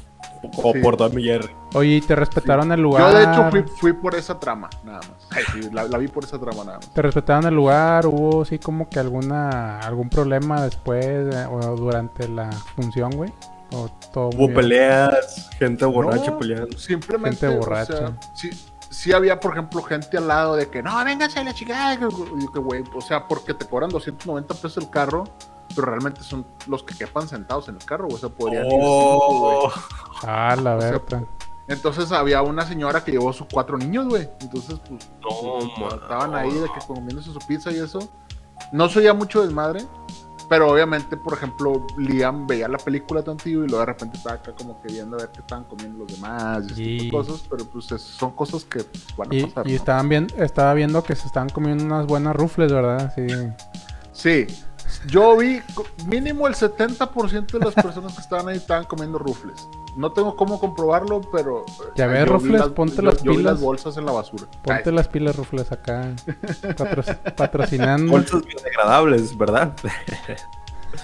O por Tommy Jerry. Oye, ¿y te respetaron el lugar? Yo de hecho fui, fui por esa trama, nada más. Sí, la, la vi por esa trama nada más. ¿Te respetaron el lugar? ¿Hubo sí como que alguna algún problema después eh, o durante la función, güey? ¿O todo Hubo bien? peleas, gente borracha No, peleando. Simplemente. Gente o borracha. sea, sí, sí había, por ejemplo, gente al lado de que no, véngase la chica. Y yo que, güey, o sea, porque te cobran 290 pesos el carro, pero realmente son los que quepan sentados en el carro, güey. O sea, podrían ir cinco, güey. Oh, Ah, la sea, verdad. Entonces había una señora que llevó sus cuatro niños, güey. Entonces, pues, No, pues, estaban ahí de que comiéndose su pizza y eso. No se oía mucho desmadre, pero obviamente, por ejemplo, Liam veía la película tantillo y luego de repente estaba acá como que viendo a ver qué estaban comiendo los demás y Y- cosas, pero pues es- son cosas que pues, van a Y, pasar. y ¿no? estaban bien, estaba viendo que se estaban comiendo unas buenas rufles, ¿verdad? Sí. Sí, yo vi mínimo el 70% de las personas que estaban ahí estaban comiendo rufles. No tengo cómo comprobarlo, pero... eh, Ya ves, Rufles, las- ponte yo- las yo vi pilas. las bolsas en la basura. Ponte Ay, las pilas rufles acá. patro- [laughs] patrocinando. Bolsas biodegradables, ¿verdad?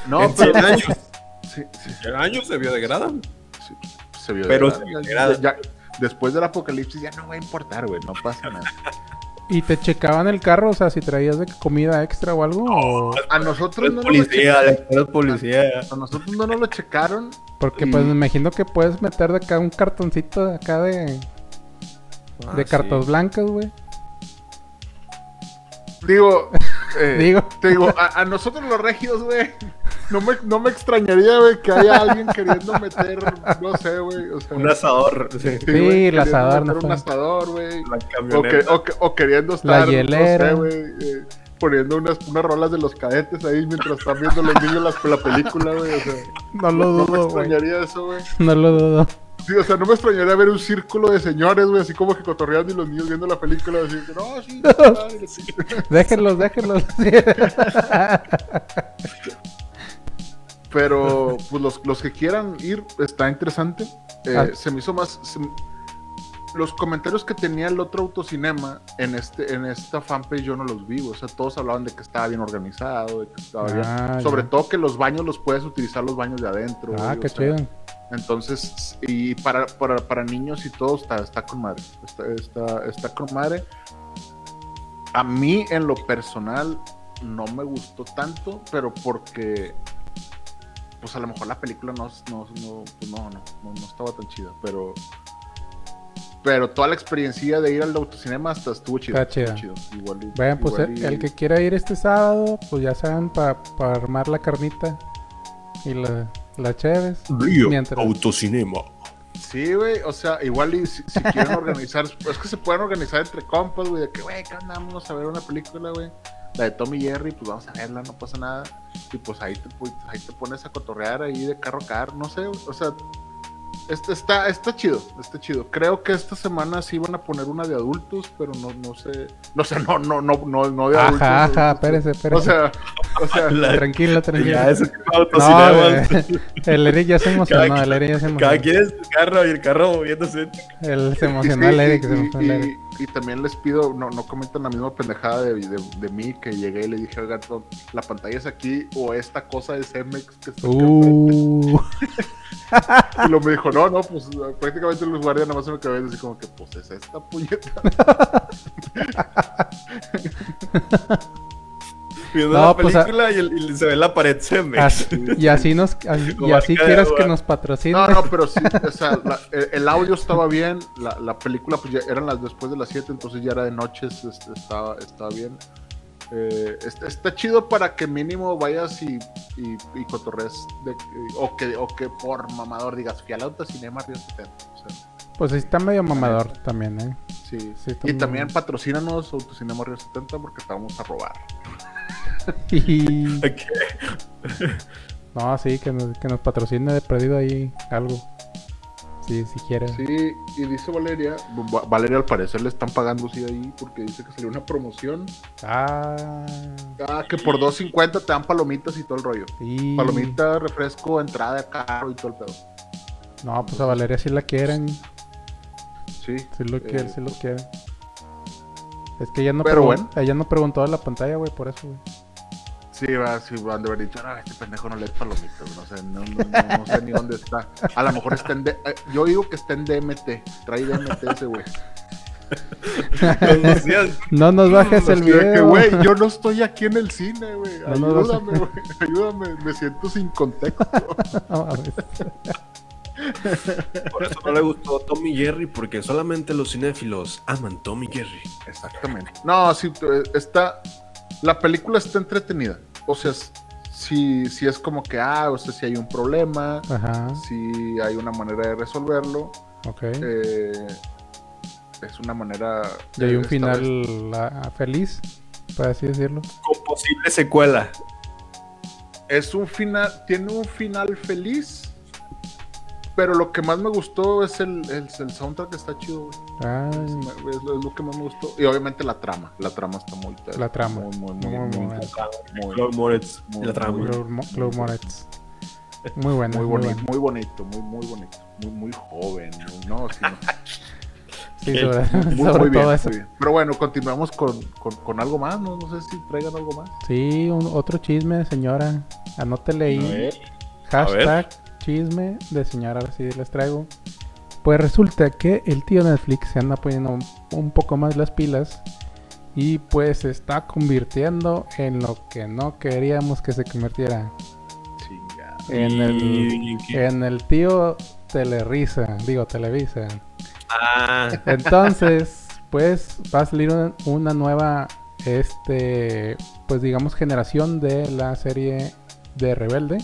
No, en pero... 100 años. Sí, sí, 100 años se biodegradan. sí, se vio Pero se ya- después del apocalipsis ya no va a importar, güey, no pasa nada. ¿Y te checaban el carro? O sea, si traías de comida extra o algo. o- A nosotros no nos lo policía, policía. A nosotros no nos lo checaron. Porque Y- pues me imagino que puedes meter de acá un cartoncito de acá de, Ah, de cartas blancas, güey. Digo, [laughs] eh, Digo. te digo, a, a nosotros los regios, güey, no me, no me extrañaría, güey, que haya alguien queriendo meter, no sé, güey, o sea, Un asador. Sí. sí, el asador, no un asador, güey, La o, que- camioneta. o, que- o queriendo estar, hielera. no sé, güey, eh, poniendo unas, unas rolas de los cadetes ahí mientras están viendo los niños la, la película, güey, o sea, No lo no, no me dudo, extrañaría eso, güey. No lo dudo. Sí, o sea, no me extrañaría ver un círculo de señores, güey, así como que cotorreando y los niños viendo la película, así que, no, sí, ay, [laughs] sí. Déjenlos, déjenlos. [laughs] [laughs] Pero pues los, los que quieran ir, está interesante. Eh, Ah. Se me hizo más. se los comentarios que tenía el otro autocinema en este en esta fanpage yo no los vi. O sea, todos hablaban de que estaba bien organizado, de que estaba bien. Ah, Sobre ya. todo que los baños los puedes utilizar los baños de adentro. Ah, güey, qué o sea, chido. Entonces, y para, para, para niños y todo está, está con madre. Está, está, está con madre. A mí, en lo personal, no me gustó tanto, pero porque, pues a lo mejor la película no, no, no, pues, no, no, no, no estaba tan chida, pero, pero toda la experiencia de ir al autocinema hasta estuvo chida. Está estuvo chida. chido. Igual y- Vean, pues igual el, y- el que quiera ir este sábado, pues ya saben, para armar la carnita y la, la chéves. Río Mientras- Autocinema. Sí, güey, o sea, igual y si, si quieren [laughs] organizar, es que se pueden organizar entre compas, güey, de que, güey, ¿qué onda? Vámonos a ver una película, güey. La de Tommy Jerry, pues vamos a verla, no pasa nada. Y pues ahí te, pu- ahí te pones a cotorrear ahí de carro a carro, no sé, o sea, este está, está chido, está chido. Creo que esta semana sí van a poner una de adultos, pero no, no sé, no sé, no, no, no, no, no de adultos. Ajá, no, ajá, espérese, espérese. O sea, o sea, [laughs] La- Tranquilo, tranquilo. Ya, de el Eric ya se emocionó, Cada el Eric ya se Cada emocionó. quien en su carro y el carro moviéndose. Él se Y emocionó sí, el Eric, y- se emocionó el y- Eric. y también les pido, no, no comenten la misma pendejada de, de, de mí que llegué y le dije, oiga, no, la pantalla es aquí o esta cosa es MX que está Uh, enfrente". [laughs] [laughs] Y lo me dijo, no, no, pues prácticamente los guardias nada más se me viendo así como que, pues es esta puñeta. [laughs] Viendo No, la pues, a- película y, el- y se ve la pared Cemex. así- y así nos [laughs] así- y así quieres que nos patrocinen. No, no, pero sí, o sea, la- el, el audio estaba bien, la, la película pues ya eran las después de las 7, entonces ya era de noches, este, estaba, estaba bien. Eh, está, está chido para que mínimo vayas y, y, y cotorrees de, o, que, o que por mamador digas, fui al autocinema Río 70. O sea, Pues sí está medio mamador también, ¿eh? sí. Y muy también patrocínanos Autocinema Río 70 porque te vamos a robar. [laughs] Y-. No, sí, que nos, que nos patrocine de perdido ahí algo. Sí, si quiere. Sí, y dice Valeria, Va- Valeria al parecer le están pagando sí ahí porque dice que salió una promoción. Ah, Ah, que por 2.50 te dan palomitas y todo el rollo. sí. Palomita, refresco, entrada carro y todo el pedo. No, pues a Valeria sí la quieren. Sí. Sí lo Eh, quiere, sí lo quiere. Es que ella no, pero bueno. ella no preguntó de la pantalla, güey, por eso, güey. Sí, va, sí, van de haber dicho, no, este pendejo no lee palomitas, no sé, no, no, no, sé ni dónde está. A lo mejor está en, D eh, yo digo que está en DMT, trae DMT ese güey. [laughs] no nos bajes el video. güey, yo no estoy aquí en el cine, güey. ayúdame, güey. Ayúdame, me siento sin contexto. [laughs] Por eso no le gustó Tommy Jerry, porque solamente los cinéfilos aman Tommy Jerry. Exactamente. No, sí, eh, está. La película está entretenida. O sea, si, si es como que, ah, o sea, si hay un problema, si hay una manera de resolverlo. Ok. Eh, es una manera. Y hay un final feliz, por así decirlo. Con posible secuela. Es un final, tiene un final feliz pero lo que más me gustó es el, el, el soundtrack que está chido, güey. Es, lo, que más me gustó. Y obviamente la trama. La trama está muy. La trama. Muy, muy, muy. muy, muy, muy Moretz. La trama. Claude Moretz. Muy bueno. Muy, bonito, muy bonito, muy, muy bonito. Muy, muy joven. no, sí, [laughs] sí, sobre, muy, sobre todo eso. Pero bueno, continuamos con, con, con algo más. No, no, sé si traigan algo más. Sí, un, otro chisme, señora. Anótele ahí. Hashtag chisme de señora, a si les traigo. Pues resulta que el tío Netflix se anda poniendo un, poco más las pilas y pues se está convirtiendo en lo que no queríamos que se convirtiera. En el, en el tío Telerisa, digo Televisa. Ah. Entonces, pues va a salir una, nueva, este, pues digamos generación de la serie de Rebelde.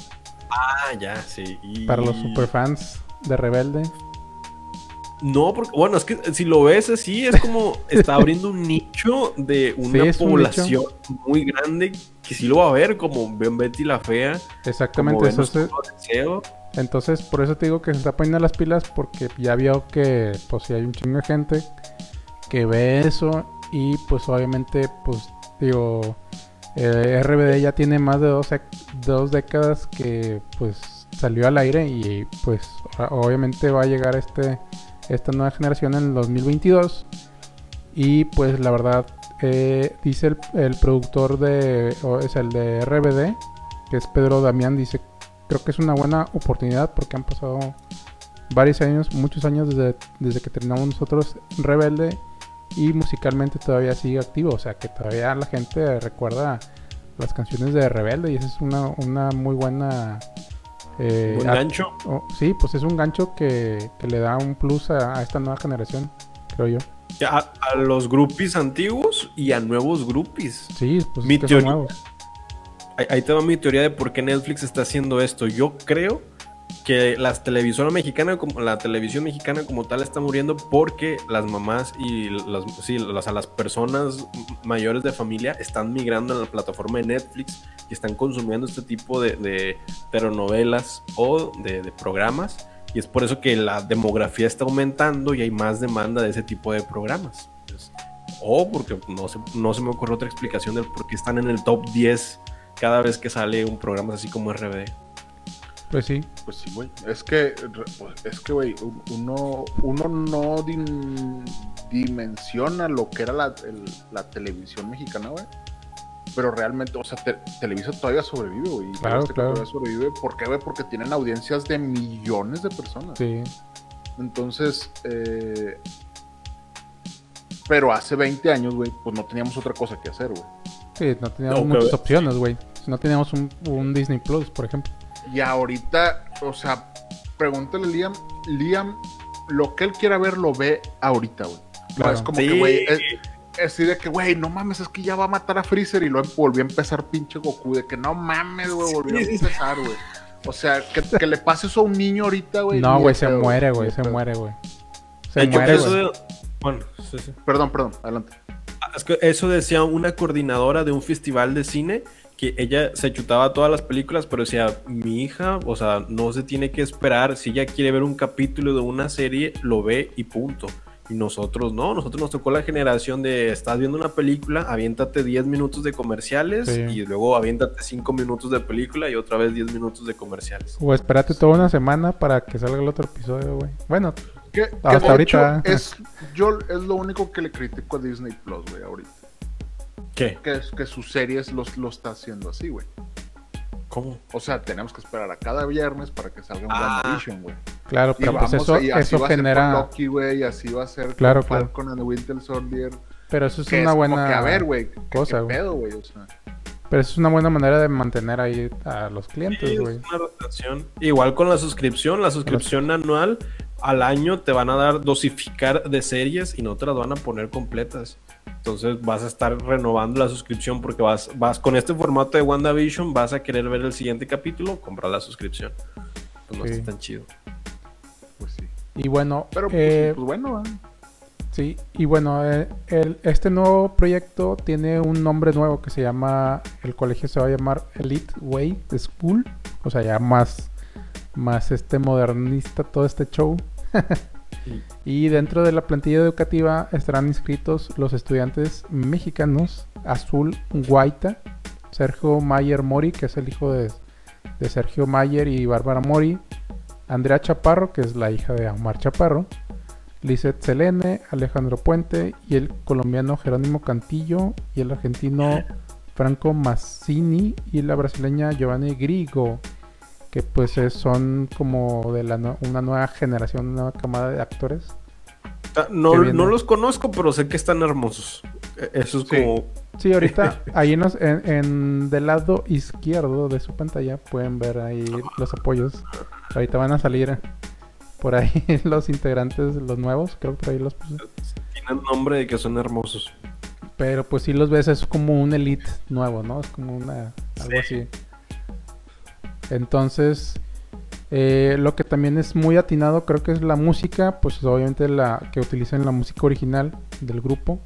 Ah, ya, sí. Para los superfans de Rebelde. No, porque, bueno, es que si lo ves así, es como [laughs] está abriendo un nicho de una población muy grande que sí lo va a ver, como ven Betty la Fea. Exactamente, eso Entonces, por eso te digo que se está poniendo las pilas, porque ya vio que, pues, si hay un chingo de gente que ve eso, y pues, obviamente, pues, digo, eh, RBD ya tiene más de dos, dos, décadas que pues salió al aire y pues obviamente va a llegar este esta nueva generación en el 2022 y pues la verdad eh, dice el, productor de es el de RBD que es Pedro Damián dice creo que es una buena oportunidad porque han pasado varios años muchos años desde, desde que terminamos nosotros Rebelde y musicalmente todavía sigue activo, o sea que todavía la gente recuerda las canciones de Rebelde y esa es una, una muy buena... Eh, ¿Un gancho? sí, pues es un gancho que, le da un plus a, esta nueva generación, creo yo. A, a, los groupies antiguos y a nuevos groupies. Sí, pues mi teoría, Ahí, ahí te va mi teoría de por qué Netflix está haciendo esto. Yo creo que la televisión mexicana, como la televisión mexicana como tal está muriendo porque las mamás y las, sí, las, las personas mayores de familia están migrando a la plataforma de Netflix y están consumiendo este tipo de, de telenovelas o de, programas y es por eso que la demografía está aumentando y hay más demanda de ese tipo de programas. o porque no se, no se me ocurre otra explicación del por qué están en el top 10 cada vez que sale un programa así como RBD. Pues sí. Pues sí, güey. Es que, es que, güey, uno, uno no dimensiona lo que era la, televisión mexicana, güey. Pero realmente, o sea, Televisa todavía sobrevive, güey. Claro, este claro. Todavía sobrevive. ¿Por qué, güey? Porque tienen audiencias de millones de personas. Sí. Entonces, eh, pero hace 20 años, güey, pues no teníamos otra cosa que hacer, güey. Sí, no teníamos muchas opciones, güey. No teníamos un, un Disney Plus, por ejemplo. Y ahorita, o sea, pregúntale a Liam, Liam, lo que él quiera ver lo ve ahorita, güey. No es como que, güey, es, así de que, güey, no mames, es que ya va a matar a Freezer y luego volvió a empezar pinche Goku, de que no mames, güey, volvió a empezar, güey. O sea, que, le pase eso a un niño ahorita, güey. No, güey, se muere, güey, se muere, güey. Se muere, güey. Bueno, sí, sí. Perdón, perdón, adelante. Ah, es que eso decía una coordinadora de un festival de cine que ella se chutaba todas las películas, pero decía, mi hija, o sea, no se tiene que esperar, si ella quiere ver un capítulo de una serie, lo ve y punto. Y nosotros no, nosotros nos tocó la generación de, estás viendo una película, aviéntate 10 minutos de comerciales y luego aviéntate 5 minutos de película y otra vez 10 minutos de comerciales. O espérate toda una semana para que salga el otro episodio, güey. Bueno, hasta ahorita. es, yo es lo único que le critico a Disney Plus, güey, ahorita ¿Qué? Que, que sus series los, lo está haciendo así, güey. ¿Cómo? O sea, tenemos que esperar a cada viernes para que salga un Ah. WandaVision, güey. Claro, Y pero pues eso, y así eso va a ser genera. con Loki, güey, y así va a ser Claro, con claro. Falcon and the Winter Soldier. Pero eso es que una es buena. como que, a ver, güey, ¿qué- cosa, güey. pedo, güey? O sea, Pero eso es una buena manera de mantener ahí a los clientes, Sí, güey. es una rotación. Igual con la suscripción, la suscripción anual al año te van a dar dosificar de series y no te las van a poner completas. Entonces vas a estar renovando la suscripción porque vas, vas con este formato de WandaVision, vas a querer ver el siguiente capítulo, comprar la suscripción. Pues no Sí. está tan chido. pues sí. Y bueno, Pero, pues, eh, pues bueno, ¿eh? sí, y bueno, eh, el, este nuevo proyecto tiene un nombre nuevo que se llama, el colegio se va a llamar Elite Way School, o sea, ya más, más este modernista todo este show. [laughs] y dentro de la plantilla educativa estarán inscritos los estudiantes mexicanos Azul Guaita, Sergio Mayer Mori, que es el hijo de, Sergio Mayer y Bárbara Mori, Andrea Chaparro, que es la hija de Omar Chaparro, Lizeth Selene, Alejandro Puente y el colombiano Jerónimo Cantillo y el argentino Franco Massini y la brasileña Giovanni Grigo, que pues es- son como de la una nueva generación, una nueva camada de actores. Ah, No, no los conozco, pero sé que están hermosos. Eh, Eso es Sí. como... Sí, ahorita [laughs] ahí en, los- en- en- del lado izquierdo de su pantalla pueden ver ahí los apoyos. Ahorita van a salir por ahí [laughs] los integrantes, los nuevos, creo que por ahí los puse. Tienen nombre de que son hermosos. Pero pues si los ves es como un elite nuevo, ¿no? Es como una algo así. Entonces, eh, lo que también es muy atinado creo que es la música, pues obviamente la que utilizan la música original del grupo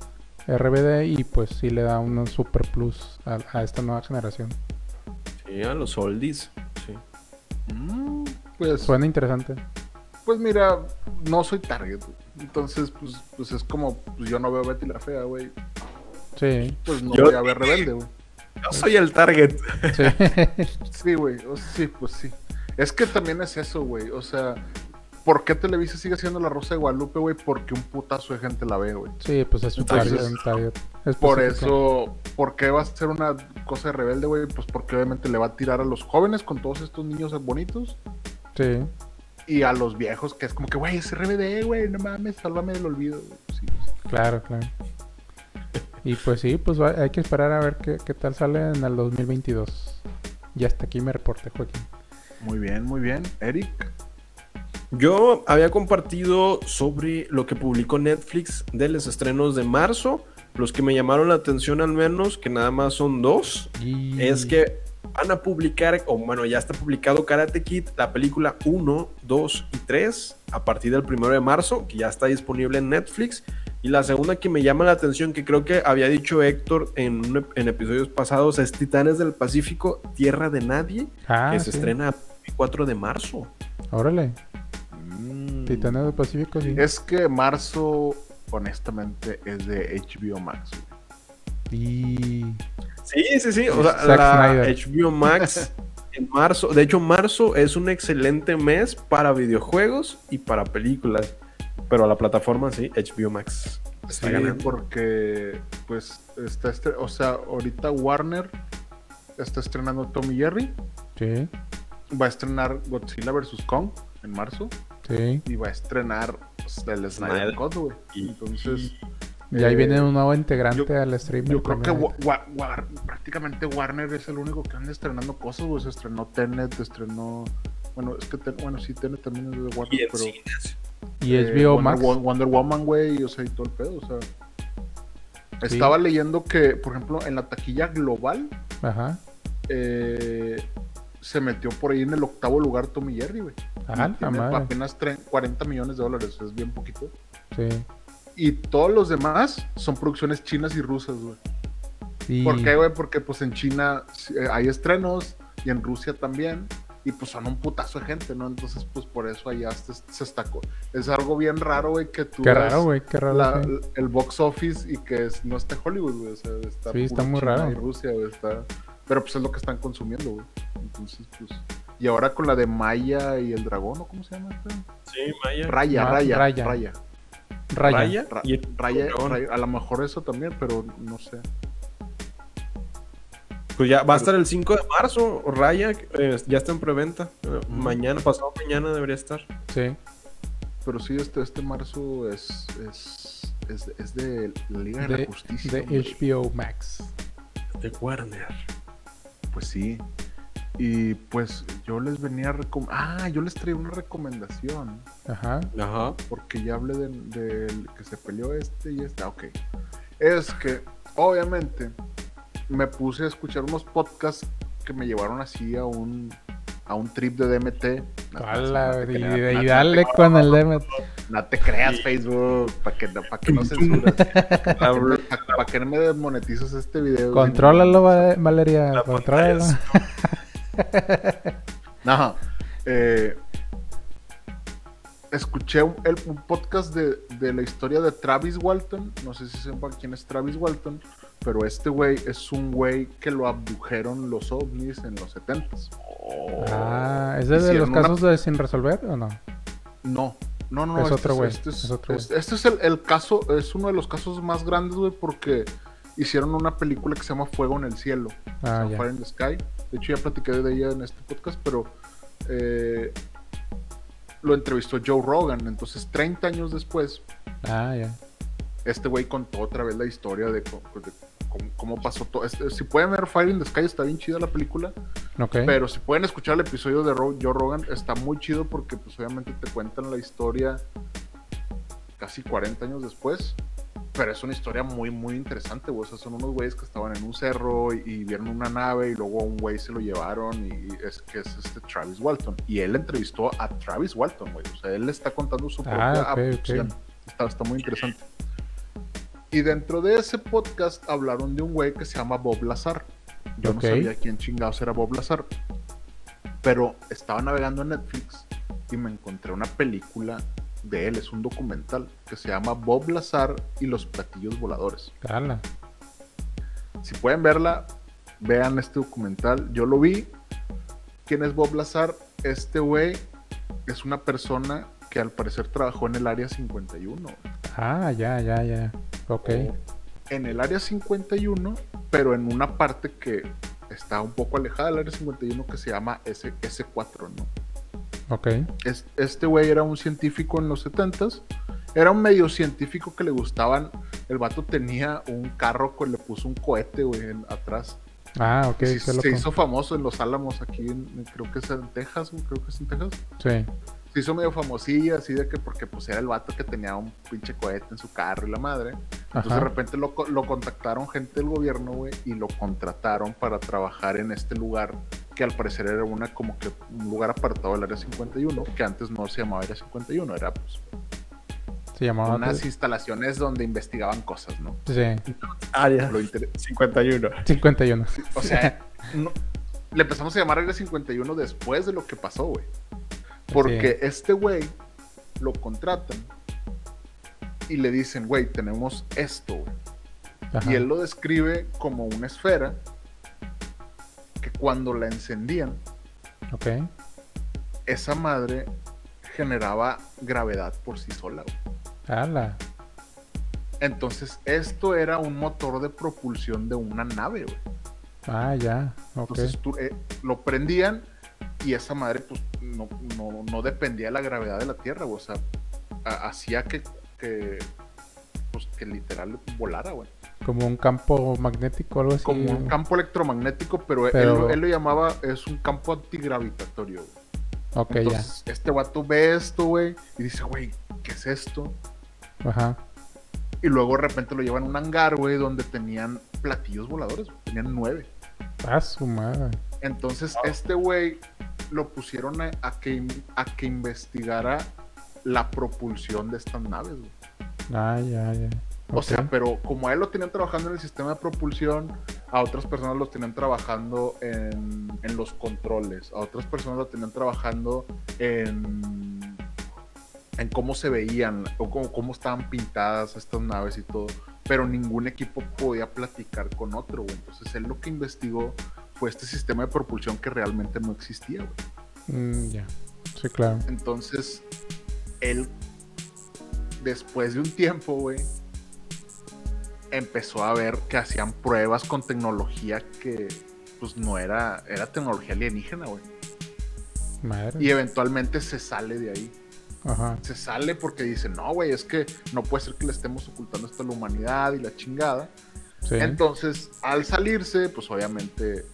RBD y pues sí le da un super plus a, a esta nueva generación. Sí, a los oldies. Sí. Mm, pues, Suena interesante. pues mira, no soy target, güey. Entonces, pues, pues es como, pues yo no veo Betty la Fea, güey. Sí, Pues no Yo- voy a ver Rebelde, güey. Yo soy el target. sí. [laughs] Sí, güey. o- Sí, pues sí. Es que también es eso, güey. O sea, ¿por qué Televisa sigue siendo la Rosa de Guadalupe, güey? Porque un putazo de gente la ve, güey. sí, pues es un Entonces, target, un target Por eso, ¿por qué va a ser una cosa de rebelde, güey? Pues porque obviamente le va a tirar a los jóvenes con todos estos niños bonitos Sí. y a los viejos que es como que, güey, es RBD, güey, no mames, sálvame del olvido. Sí, pues, Claro, claro. Y pues sí, pues hay que esperar a ver qué, qué tal sale en el 2022. Y hasta aquí me reporte, Joaquín. Muy bien, muy bien. Eric. Yo había compartido sobre lo que publicó Netflix de los estrenos de marzo. Los que me llamaron la atención al menos, que nada más son dos, Y... es que van a publicar, o bueno, ya está publicado Karate Kid, la película 1, 2 y 3, a partir del 1 de marzo, que ya está disponible en Netflix. Y la segunda que me llama la atención, que creo que había dicho Héctor en, episodios pasados, es Titanes del Pacífico, Tierra de Nadie, Ah, que se estrena el 4 de marzo. Órale, Titanes del Pacífico, sí. Es que marzo, honestamente, es de HBO Max. Y... Sí, sí, sí. O sea, la. HBO Max [laughs] en marzo. De hecho, marzo es un excelente mes para videojuegos y para películas. Pero la plataforma sí, HBO Max. Sí, porque, pues, está estre- o sea, ahorita Warner está estrenando Tommy Jerry, Sí, va a estrenar Godzilla vs. Kong en marzo sí. y va a estrenar pues, el Snyder. Cut, güey. Y- Entonces, Y ahí eh, viene un nuevo integrante yo- al stream. Yo creo que Wa- Wa- Wa- prácticamente Warner es el único que anda estrenando cosas, güey. Se estrenó Tenet, estrenó. Bueno, es que Ten- bueno, sí, Tenet también es de Warner, pero. cines. Y eh, HBO Wonder, Max. Wo- Wonder Woman, güey, o sea, y todo el pedo, o sea. Sí. Estaba leyendo que, por ejemplo, en la taquilla global Ajá. eh, se metió por ahí en el octavo lugar Tommy Jerry, güey. Ajá, tiene madre. apenas tre- 40 millones de dólares, es bien poquito. Sí. Y todos los demás son producciones chinas y rusas, güey. Y... ¿Por qué, güey? Porque pues en China eh, hay estrenos y en Rusia también. Y pues son un putazo de gente, ¿no? Entonces, pues por eso allá se, se estacó. Es algo bien raro, güey, que tú Qué raro, güey, qué raro. la- sí. el box office y que es- no esté Hollywood, güey. O sea, está, Sí, está muy China raro. Rusia, güey, está... Pero pues es lo que están consumiendo, güey. Entonces, pues... Y ahora con la de Maya y el dragón, ¿o cómo se llama? esta? Sí, Maya. Raya, Ma- Raya, Raya. Raya. Raya. Raya. Ra- y el Raya, dragón. Raya, A lo mejor eso también, pero no sé. Pues ya va a estar el 5 de marzo, Raya, eh, ya está en preventa. Eh, mañana, pasado mañana debería estar. Sí. Pero sí, este, este marzo es, es, es, de la Liga de, la Justicia. De HBO Max. De Warner. Pues sí. Y pues yo les venía a Ah, yo les traía una recomendación. Ajá. Ajá. Porque ya hablé del de, que se peleó este y este. Ok. Es que, obviamente, me puse a escuchar unos podcasts que me llevaron así a un a un trip de DMT. y, dale con el DMT. No te creas, Facebook, para [laughs] [laughs] que, pa que no censuras. para que, no me desmonetizas este video. Contrólalo, Valeria. Contrólalo. no. Eh, escuché un, podcast de, de, la historia de Travis Walton. No sé si sepan quién es Travis Walton. Pero este güey es un güey que lo abdujeron los ovnis en los 70s. ah, ¿es de los casos de sin resolver o no? No, no, no. Es este otro güey. Este, es, este es el, caso, es uno de los casos más grandes, güey, porque hicieron una película que se llama Fuego en el Cielo. Ah, Fire in the Sky. De hecho, ya platiqué de ella en este podcast, pero eh, lo entrevistó Joe Rogan. Entonces, 30 años después, ah, ya. este güey contó otra vez la historia de, de cómo, pasó todo. si pueden ver Fire in the Sky, está bien chida la película. Pero si pueden escuchar el episodio de Joe Rogan, está muy chido porque pues obviamente te cuentan la historia casi 40 años después. Pero es una historia muy, muy interesante, O sea, son unos güeyes que estaban en un cerro y, vieron una nave y luego a un güey se lo llevaron y es que es este Travis Walton. Y él entrevistó a Travis Walton, güey. O sea, él le está contando su ah, propia Está, está muy interesante. Y dentro de ese podcast hablaron de un güey que se llama Bob Lazar. Yo no sabía quién chingados era Bob Lazar. Pero estaba navegando en Netflix y me encontré una película de él, es un documental que se llama Bob Lazar y los platillos voladores. Cala. Si pueden verla, vean este documental. Yo lo vi. ¿Quién es Bob Lazar? Este güey es una persona que al parecer trabajó en el área 51. Ah, ya, ya, ya. Ok. En el área 51, pero en una parte que está un poco alejada del área 51 que se llama S S4, ¿no? Ok. este güey era un científico en los 70s. Era un medio científico que le gustaban. El vato tenía un carro que le puso un cohete, güey, atrás. Ah, ok. Se, hizo famoso en Los Álamos, aquí creo que es en Texas, creo que es en Texas. Sí se hizo medio famosilla, así de que porque pues era el vato que tenía un pinche cohete en su carro y la madre. Entonces de repente lo, lo contactaron gente del gobierno, güey, y lo contrataron para trabajar en este lugar que al parecer era una como que un lugar apartado del área 51, que antes no se llamaba área 51, era pues se llamaba unas instalaciones donde investigaban cosas, ¿no? Sí. Área 51. 51. O sea, le empezamos a llamar área 51 después de lo que pasó, güey. Porque este güey lo contratan y le dicen, güey, tenemos esto. Y él lo describe como una esfera que cuando la encendían, esa madre generaba gravedad por sí sola. Güey. Entonces, esto era un motor de propulsión de una nave, güey. Ah, ya. Entonces eh, lo prendían y esa madre, pues, no, no, no dependía de la gravedad de la Tierra, O sea, hacía que, que, pues, que literal volara, güey. Como un campo magnético algo así. Como un campo electromagnético, pero, Él, lo llamaba, es un campo antigravitatorio, güey. Ok, Entonces, Este guato ve esto, güey, y dice, güey, ¿qué es esto? Ajá. Y luego de repente lo llevan a un hangar, güey, donde tenían platillos voladores, tenían nueve. Ah, su madre. Entonces, este güey lo pusieron a, que, a que investigara la propulsión de estas naves. Ah, ya, ya. O sea, pero como a él lo tenían trabajando en el sistema de propulsión, a otras personas los tenían trabajando en, en los controles, a otras personas lo tenían trabajando en, en cómo se veían o cómo, cómo estaban pintadas estas naves y todo. Pero ningún equipo podía platicar con otro, Entonces él lo que investigó fue este sistema de propulsión que realmente no existía, güey. Mm, ya, sí, claro. Entonces, él, después de un tiempo, güey, empezó a ver que hacían pruebas con tecnología que, pues no era, era tecnología alienígena, güey. Y eventualmente se sale de ahí. Ajá. Se sale porque dice, no, güey, es que no puede ser que le estemos ocultando esto a la humanidad y la chingada. Entonces, al salirse, pues obviamente,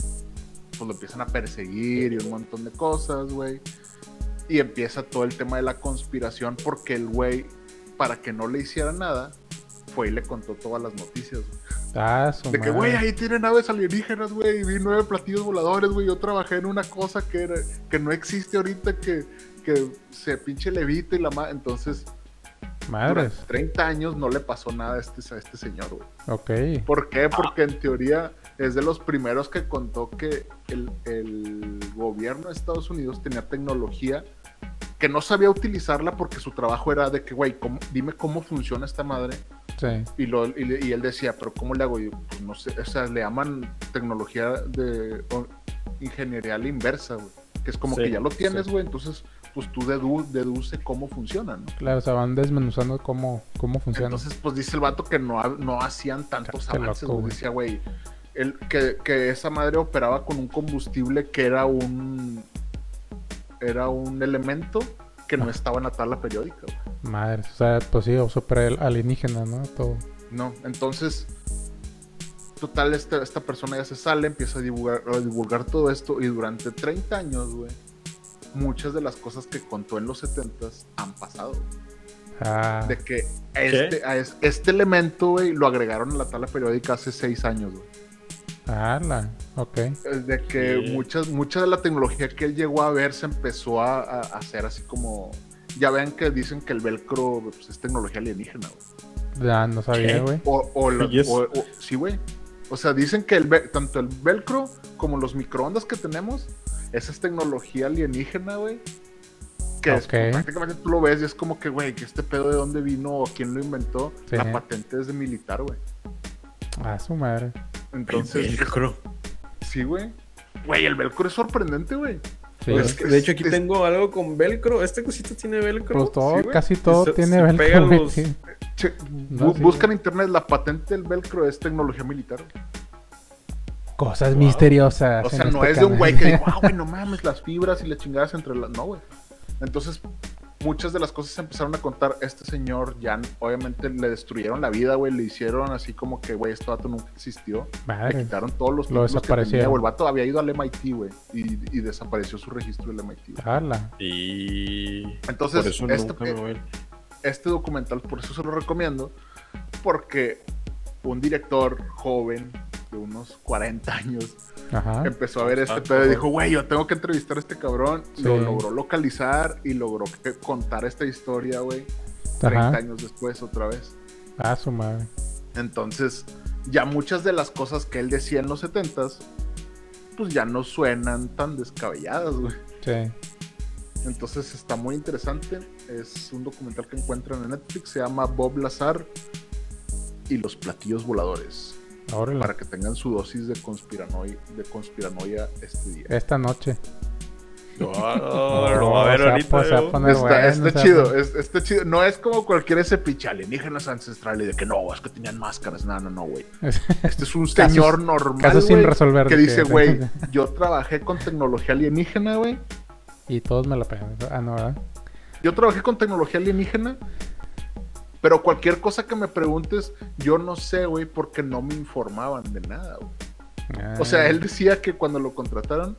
pues lo empiezan a perseguir y un montón de cosas, güey. Y empieza todo el tema de la conspiración porque el güey, para que no le hiciera nada, fue y le contó todas las noticias. Ah, de que, güey, ahí tiene naves alienígenas, güey, vi nueve platillos voladores, güey. Yo trabajé en una cosa que, era, que no existe ahorita, que, que se pinche levita y la más. Entonces, Madres. 30 años no le pasó nada a este, a este señor, güey. Ok. ¿Por qué? Porque en teoría es de los primeros que contó que el, el gobierno de Estados Unidos tenía tecnología que no sabía utilizarla porque su trabajo era de que, güey, dime cómo funciona esta madre. Sí. Y, lo, y, él decía, pero ¿cómo le hago? yo, pues no sé, o sea, le llaman tecnología de ingeniería la inversa, güey. Que es como que ya lo tienes, güey, entonces pues tú deduce cómo funciona, ¿no? Claro, o sea, van desmenuzando cómo, cómo funciona. Entonces, pues dice el vato que no, no hacían tantos avances, güey. Decía, güey, que, que esa madre operaba con un combustible que era un era un elemento que no ah. estaba en la tabla periódica. Güey. Madre, o sea, pues sí, o super alienígena, ¿no? Todo. No, entonces, total, esta, esta persona ya se sale, empieza a divulgar, a divulgar todo esto y durante 30 años, güey, muchas de las cosas que contó en los 70 han pasado. Ah. De que este, a este, elemento, güey, lo agregaron a la tabla periódica hace 6 años, güey. Ah, ok. De que muchas, mucha de la tecnología que él llegó a ver se empezó a, hacer así como. Ya vean que dicen que el velcro pues, es tecnología alienígena, güey. Ya, no sabía, güey. O, o, sí, güey. O sea, dicen que el, tanto el velcro como los microondas que tenemos, esa es tecnología alienígena, güey. Que prácticamente tú lo ves y es como que, güey, que este pedo de dónde vino o quién lo inventó. La patente es de militar, güey. Ah, su madre. Entonces. El velcro. Sí, güey. Güey, el velcro es sorprendente, güey. Pues, de hecho, aquí tengo algo con velcro. Este cosito tiene velcro. Pues todo, casi todo tiene velcro. buscan en internet la patente del velcro es tecnología militar. Cosas misteriosas. O sea, no este es de un güey que dijo, [laughs] ah, güey, no mames, las fibras y las chingadas entre las. No, güey. Entonces, muchas de las cosas se empezaron a contar. Este señor ya, obviamente, le destruyeron la vida, güey. Le hicieron así como que, güey, este vato nunca existió. Le quitaron todos los lo desaparecieron. El vato había ido al MIT, güey. Y, desapareció su registro del MIT. Y. Entonces, este, este documental, por eso se lo recomiendo. Porque un director joven de unos 40 años empezó a ver este pedo y dijo, güey, yo tengo que entrevistar a este cabrón. Lo logró localizar y logró contar esta historia, güey. 30 años después, otra vez. Ah, su madre. Entonces, ya muchas de las cosas que él decía en los 70s, pues ya no suenan tan descabelladas, güey. Sí. Entonces está muy interesante. Es un documental que encuentran en Netflix. Se llama Bob Lazar y los platillos voladores. Para que tengan su dosis de conspiranoia, de conspiranoia este día. Esta noche. No, [laughs] no, a ver ahorita. está, chido, está chido. No es como cualquier ese pinche alienígenas ancestrales de que no, es que tenían máscaras. No, no, no, güey. [laughs] Este es un señor normal. sin resolver. Que dice, güey, [laughs] yo trabajé con tecnología alienígena, güey. Y todos me la pegan. Ah, no, ¿verdad? Yo trabajé con tecnología alienígena pero cualquier cosa que me preguntes, yo no sé, güey, porque no me informaban de nada, güey. O sea, ah. él decía que cuando lo contrataron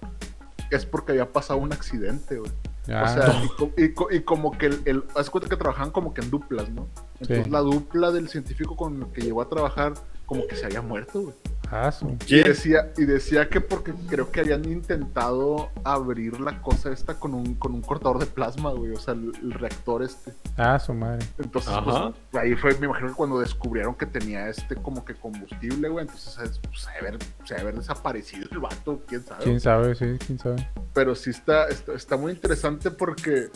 es porque había pasado un accidente, güey. O sea, ah. y, como que el, el haz cuenta que trabajaban como que en duplas, ¿no? Entonces la dupla del científico con el que llegó a trabajar como que se había muerto, güey. Ah, y decía, y decía que porque creo que habían intentado abrir la cosa esta con un, con un cortador de plasma, güey. O sea, el, reactor este. Ah, su madre. Entonces, pues, ahí fue, me imagino que cuando descubrieron que tenía este como que combustible, güey. Entonces, pues, se debe haber, se haber desaparecido el vato, quién sabe. Quién sabe, sí, quién sabe. Pero sí está, está, está muy interesante porque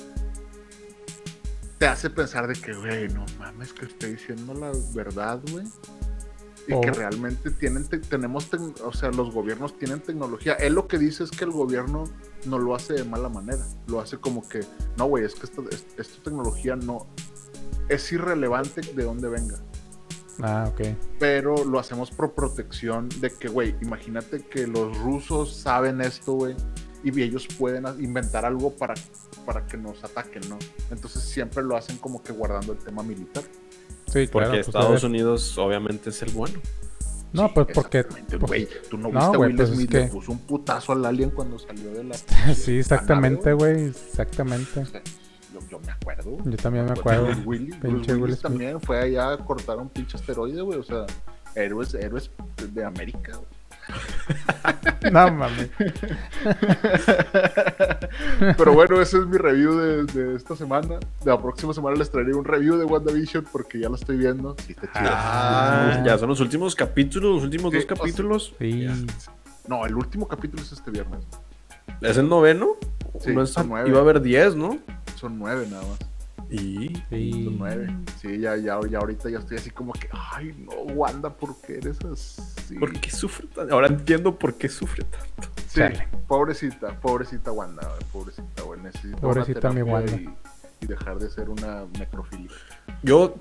te hace pensar de que, güey, no mames, que estoy diciendo la verdad, güey y que realmente tienen tenemos o sea los gobiernos tienen tecnología él lo que dice es que el gobierno no lo hace de mala manera lo hace como que no güey es que esta, esta tecnología no es irrelevante de dónde venga Ah, ok. Pero lo hacemos por protección de que, güey, imagínate que los rusos saben esto, güey, y ellos pueden inventar algo para, para que nos ataquen, ¿no? Entonces siempre lo hacen como que guardando el tema militar. Sí, Porque pues, Estados Unidos obviamente es el bueno. No, pues porque. Güey, tú no viste a Will pues Smith, le puso un putazo al alien cuando salió de la. [laughs] sí, exactamente, güey. Exactamente. Yo, me acuerdo. Yo también me acuerdo. Willis también fue allá a cortar un pinche asteroide, güey. O sea, héroes, héroes de América, güey. [laughs] no mames. Pero bueno, ese es mi review de, esta semana. De la próxima semana les traeré un review de WandaVision porque ya lo estoy viendo. Ah, ya son los últimos capítulos, los últimos dos capítulos. No, el último capítulo es este viernes. ¿Es el noveno? Sí, son nueve. Iba a haber diez, ¿no? Son nueve nada más. Y. Sí. nueve. Sí, ya, ya, ya ahorita ya estoy así como que, ay, no, Wanda, ¿por qué eres así? ¿Por qué sufre tanto? Ahora entiendo por qué sufre tanto. Sí, pobrecita, pobrecita Wanda, pobrecita, güey. Necesito pobrecita mi Wanda. Y, dejar de ser una necrofilia. Yo,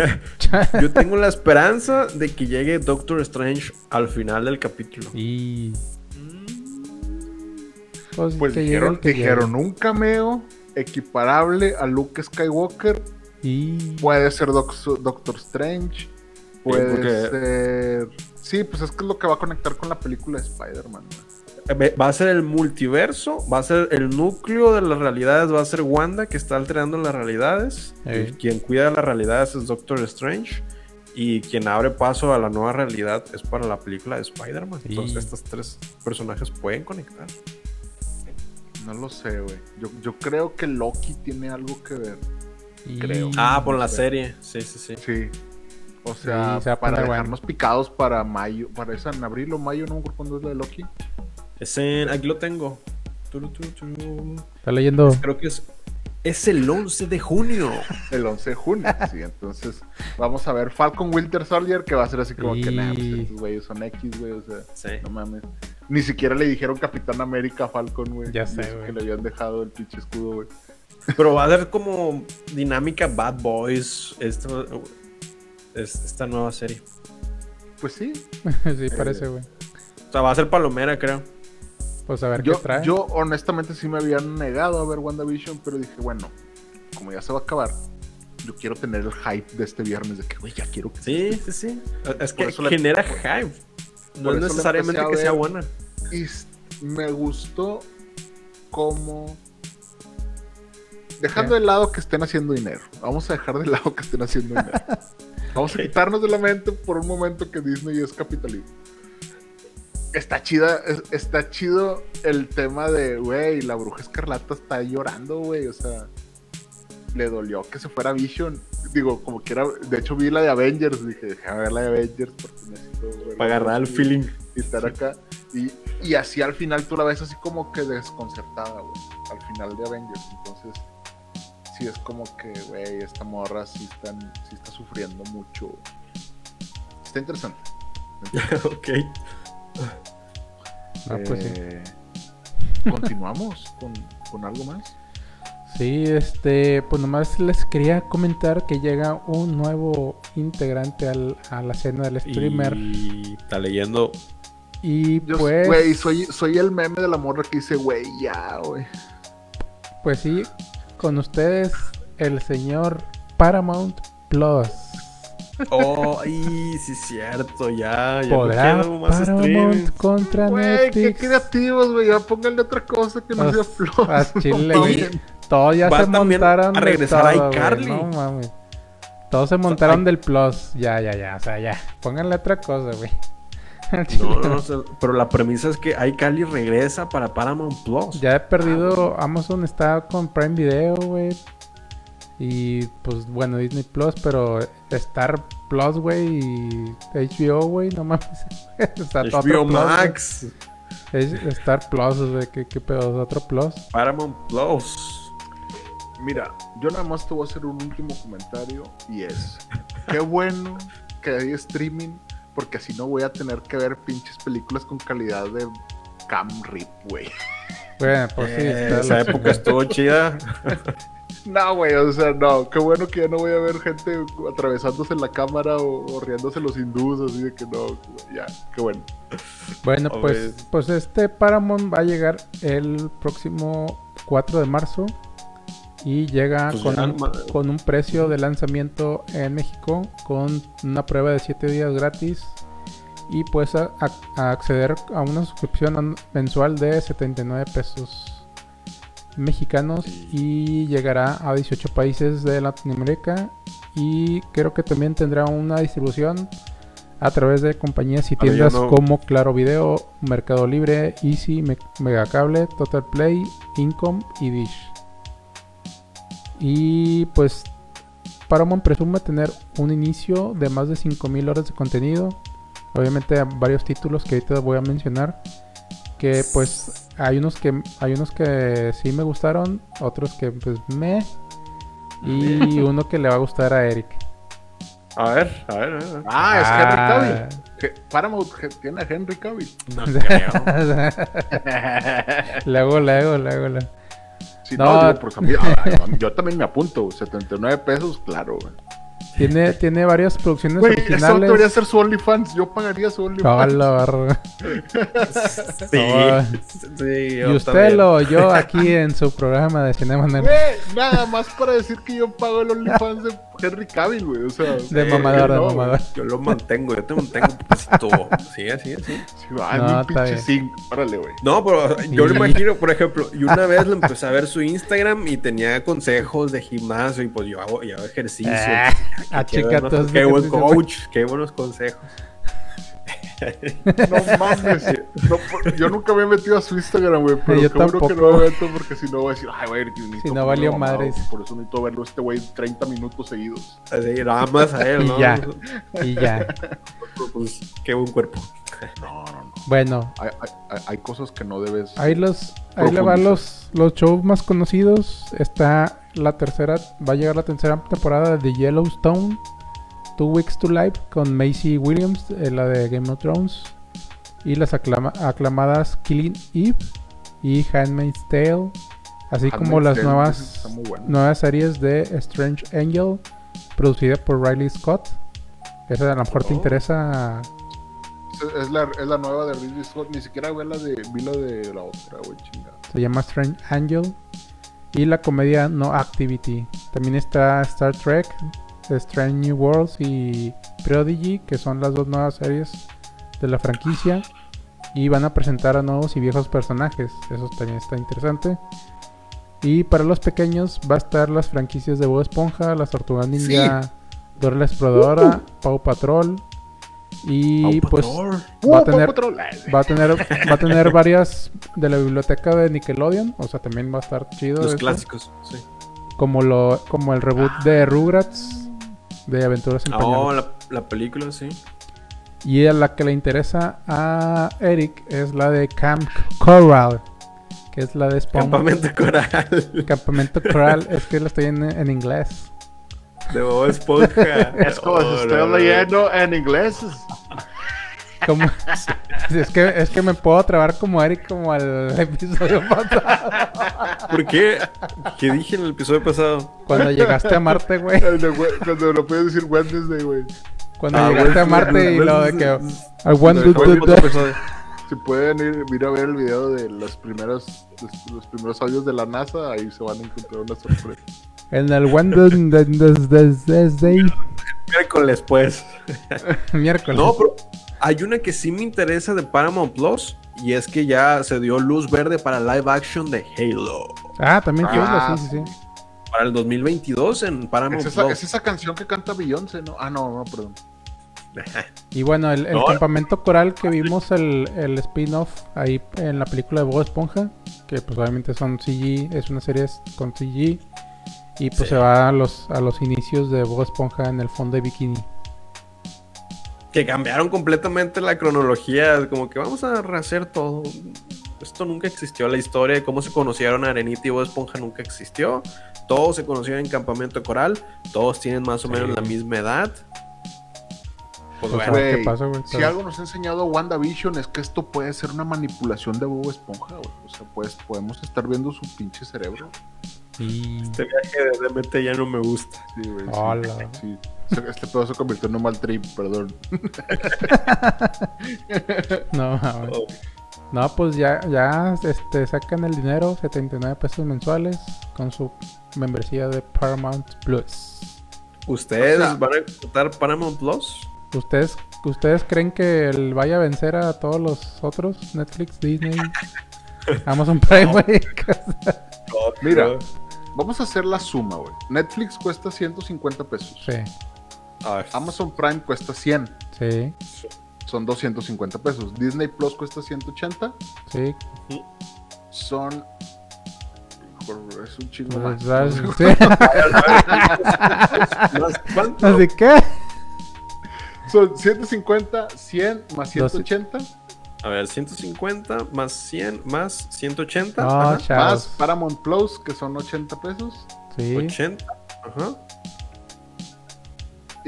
[laughs] yo tengo la esperanza de que llegue Doctor Strange al final del capítulo. Y. Pues, pues dijeron, dijeron un cameo equiparable a Luke Skywalker. Y... Puede ser Doctor Strange. Puede ser. Sí, pues es que es lo que va a conectar con la película de Spider-Man. Va a ser el multiverso, va a ser el núcleo de las realidades, va a ser Wanda que está alterando las realidades. quien cuida las realidades es Doctor Strange. Y quien abre paso a la nueva realidad es para la película de Spider-Man. Entonces, estos tres personajes pueden conectar. No lo sé, güey. Yo, creo que Loki tiene algo que ver. Creo. Ah, por la serie. Sí, sí, sí. Sí. O sea, para dejarnos picados para mayo. Para esa en abril o mayo, no me acuerdo cuándo es la de Loki. Es en. Aquí lo tengo. Está leyendo. Creo que es. Es el 11 de junio. El 11 de junio, sí. Entonces, vamos a ver Falcon Winter Soldier, que va a ser así como que nada, pues, estos güeyes son X, güey. O sea, no mames. Ni siquiera le dijeron Capitán América a Falcon, güey. Ya sé, güey. Que le habían dejado el pinche escudo, güey. Pero va a ser como dinámica Bad Boys esta, esta nueva serie. Pues sí. [laughs] sí, parece, eh, güey. o sea, va a ser palomera, creo. Pues a ver yo, qué trae. Yo, honestamente, sí me habían negado a ver WandaVision, pero dije, bueno, como ya se va a acabar, yo quiero tener el hype de este viernes de que, güey, ya quiero que. Sí, sí, sí. Es que genera hype. No es necesariamente que sea buena. Y me gustó como. Dejando de lado que estén haciendo dinero. Vamos a dejar de lado que estén haciendo dinero. [laughs] Vamos a quitarnos de la mente por un momento que Disney es capitalismo. Está chida, está chido el tema de, güey, la bruja escarlata está llorando, güey. O sea, le dolió que se fuera Vision. Digo, como quiera, de hecho vi la de Avengers, dije, déjame ver la de Avengers porque necesito Para agarrar el feeling. Y estar acá. Y, y, así al final tú la ves así como que desconcertada, güey. Al final de Avengers. Entonces, sí es como que, güey, esta morra sí, están, sí está sufriendo mucho. Está interesante. [laughs] ok. Ah, pues sí. Eh, Continuamos con, con algo más. Sí, este, pues nomás les quería comentar que llega un nuevo integrante al, a la escena del streamer. Y está leyendo. Y pues. Güey, soy, soy el meme de la morra que dice, güey, ya, güey. Pues sí, con ustedes, el señor Paramount Plus. Oh, y sí es cierto, ya, ya ¿Podrá más Paramount contra Güey, qué creativos, güey, ya pónganle otra cosa que no sea Plus. A Chile, güey. Todos ya se montaron. A regresar a iCarly. No mames. Todos se montaron del Plus. Ya, ya, ya. O sea, ya. Pónganle otra cosa, güey. [laughs] No, no, no, pero la premisa es que iCarly regresa para Paramount Plus. Ya he perdido. Ah, Amazon está con Prime Video, güey. Y pues bueno, Disney Plus, pero Star Plus, güey, y HBO, güey, no mames. [laughs] está HBO Max. Star Plus, güey, ¿qué, qué pedo? ¿Otro Plus? Paramount Plus. Mira, yo nada más te voy a hacer un último comentario y es, qué bueno que hay streaming porque así no voy a tener que ver pinches películas con calidad de cam rip, güey. Bueno, pues sí. Eh, esa época estuvo [laughs] chida. No, güey, o sea, no. Qué bueno que ya no voy a ver gente atravesándose la cámara o, riéndose los hindús, así de que no. Ya, qué bueno. Bueno, pues, pues este Paramount va a llegar el próximo 4 de marzo y llega pues con, un, con, un, precio de lanzamiento en México con una prueba de 7 días gratis y puedes acceder a una suscripción mensual de 79 pesos mexicanos y llegará a 18 países de Latinoamérica y creo que también tendrá una distribución a través de compañías y tiendas como Claro Video, Mercado Libre, Easy, Megacable, Total Play, Income y Dish. Y pues Paramount presume tener un inicio de más de 5000 horas de contenido. Obviamente varios títulos que ahorita voy a mencionar que pues hay unos que hay unos que sí me gustaron, otros que pues me y uno que le va a gustar a Eric. A ver, a ver, a ver. Ah, es Henry ah. Cavill. Paramount tiene a Henry Cavill. No [laughs] creo. [laughs] luego, luego, luego, Sí, no, no porque a mí, yo también me apunto, 79 pesos, claro, güey. Tiene, tiene varias producciones Güey, originales. Eso debería ser su OnlyFans. Yo pagaría su OnlyFans. Hola, [laughs] sí, sí, Y usted lo oyó [laughs] aquí en su programa de Cinema Güey, nada más para decir que yo pago el OnlyFans de Henry Cavill, güey. O sea, de mamador, de mamador. Yo lo mantengo, yo te mantengo un Sí, así, así. Sí, no, pinche Órale, güey. No, pero yo lo imagino, por ejemplo, y una vez le empecé a ver su Instagram y tenía consejos de gimnasio y pues yo hago, yo hago ejercicio. Ah, a qué, qué buen coach, qué buenos consejos. No mames. yo nunca me he metido a su Instagram, güey. Pero yo seguro que no me meto porque si no voy a decir, ay, güey, Si no valió madres. Por eso necesito verlo este güey 30 minutos seguidos. Así, nada más a él, [laughs] ¿no? Y ya. Y ya. Pues, qué buen cuerpo. No, no, no. Bueno. Hay, hay, hay cosas que no debes. Ahí los. Ahí le van los, los shows más conocidos. Está la tercera. Va a llegar la tercera temporada de The Yellowstone Two Weeks to Life con Macy Williams, eh, la de Game of Thrones, y las aclamadas Killing Eve y Handmaid's Tale, así como las nuevas, nuevas series de Strange Angel, producida por Riley Scott. Esa a lo mejor te oh. interesa. Es la, es la, nueva de Riley Scott, ni siquiera vi la de, vi la de la otra, güey, chingada. Se llama Strange Angel. Y la comedia No Activity. También está Star Trek, Strange New Worlds y Prodigy, que son las dos nuevas series de la franquicia. Y van a presentar a nuevos y viejos personajes. Eso también está interesante. Y para los pequeños va a estar las franquicias de Bob Esponja, las Tortugas Ninja, Dora la Exploradora, Pau Patrol. Y pues va a tener va a tener va a tener varias de la biblioteca de Nickelodeon, o sea, también va a estar chido. Los clásicos, sí. Como lo como el reboot de Rugrats de Aventuras en Oh, la, película, sí. Y a la que le interesa a Eric es la de Camp Coral, que es la de Spawn. Campamento Coral. Campamento Coral, es que la estoy en, en inglés. De Bob Esponja. es como oh, estoy leyendo en inglés. Como, es, que, es que me puedo trabar como Eric como al episodio pasado. ¿Por qué? ¿Qué dije en el episodio pasado? Cuando llegaste a Marte, güey. Cuando lo puedes decir Wednesday, güey. Cuando ah, llegaste a Marte y lo de que... Si pueden ir, ir, a ver el video de los primeros, los, primeros audios de la NASA, ahí se van a encontrar una sorpresa. En el Wednesday. Miércoles, pues. [laughs] Miércoles. No, pero hay una que sí me interesa de Paramount Plus y es que ya se dio luz verde para live action de Halo. Ah, también ah, sí, sí, sí. Para el 2022 en Paramount ¿Es esa, Es esa canción que canta Beyoncé, ¿no? Ah, no, no, perdón. [laughs] Y bueno, el, campamento coral que vimos, el, el spin-off ahí en la película de Bob Esponja, que pues obviamente son CG, es una serie con CG, y pues se va a los, a los inicios de Bob Esponja en el fondo de bikini que cambiaron completamente la cronología, como que vamos a rehacer todo. Esto nunca existió, la historia de cómo se conocieron Arenita y Bob Esponja nunca existió. Todos se conocieron en campamento coral, todos tienen más o menos la misma edad. Pues, bueno, ¿qué pasa? Si algo nos ha enseñado WandaVision es que esto puede ser una manipulación de Bob Esponja, güey. O sea, pues podemos estar viendo su pinche cerebro. Y... Este viaje de DMT ya no me gusta. Sí, güey. Sí, Este pedo se convirtió en un mal trip, perdón. [laughs] no, oh. No, pues ya, ya este, sacan el dinero, 79 pesos mensuales, con su membresía de Paramount Plus. ¿Ustedes van a explotar Paramount Plus? ¿Ustedes, ¿Ustedes creen que él vaya a vencer a todos los otros? Netflix, Disney, [laughs] Amazon Prime, güey. Mira, vamos a hacer la suma, güey. Netflix cuesta 150 pesos. Sí. Amazon Prime cuesta 100. Sí. Son 250 pesos. Disney Plus cuesta 180. Sí. Son es un chingo más. ¿Cuánto? [laughs] ¿De [laughs] qué? Son 150, 100 más 180. A ver, 150 más 100 más 180. más Paramount Plus, que son 80 pesos. Sí. 80. Ajá.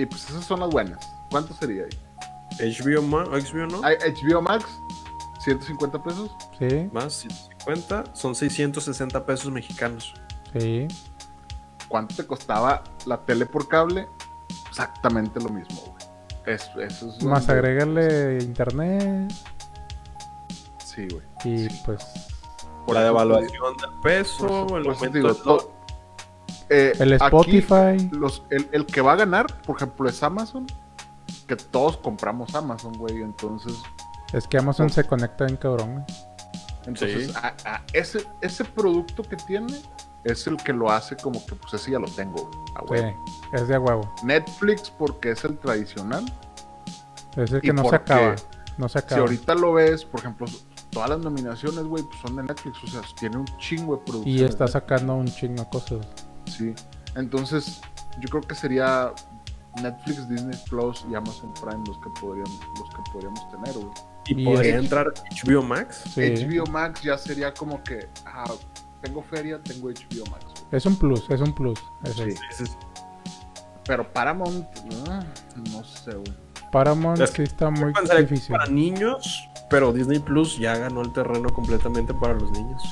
Y pues esas son las buenas. ¿Cuánto sería ahí? HBO Max, HBO no. HBO Max, 150 pesos. Sí. Más 150 son 660 pesos mexicanos. Sí. ¿Cuánto te costaba la tele por cable? Exactamente lo mismo, güey. Eso, es Más agregarle internet. Sí, güey. Y pues. Por la devaluación del peso, el aumento eh, el Spotify. los, el, que va a ganar, por ejemplo, es Amazon. Que todos compramos Amazon, güey. Entonces. Es que Amazon se conecta en cabrón, Entonces, ese, ese producto que tiene es el que lo hace como que, pues ese ya lo tengo, a huevo. es de a huevo. Netflix, porque es el tradicional. Es el que no se acaba. No se acaba. Si ahorita lo ves, por ejemplo, todas las nominaciones, güey, pues son de Netflix. O sea, tiene un chingo de producción. Y está sacando un chingo de cosas. Sí. Entonces, yo creo que sería Netflix, Disney Plus y Amazon Prime los que podrían, los que podríamos tener, güey. ¿Y, podría entrar HBO Max? HBO Max ya sería como que, ah, tengo feria, tengo HBO Max. Es un plus, es un plus. sí. Pero Paramount, no, sé, güey. Paramount sí está muy difícil. Para niños, pero Disney Plus ya ganó el terreno completamente para los niños.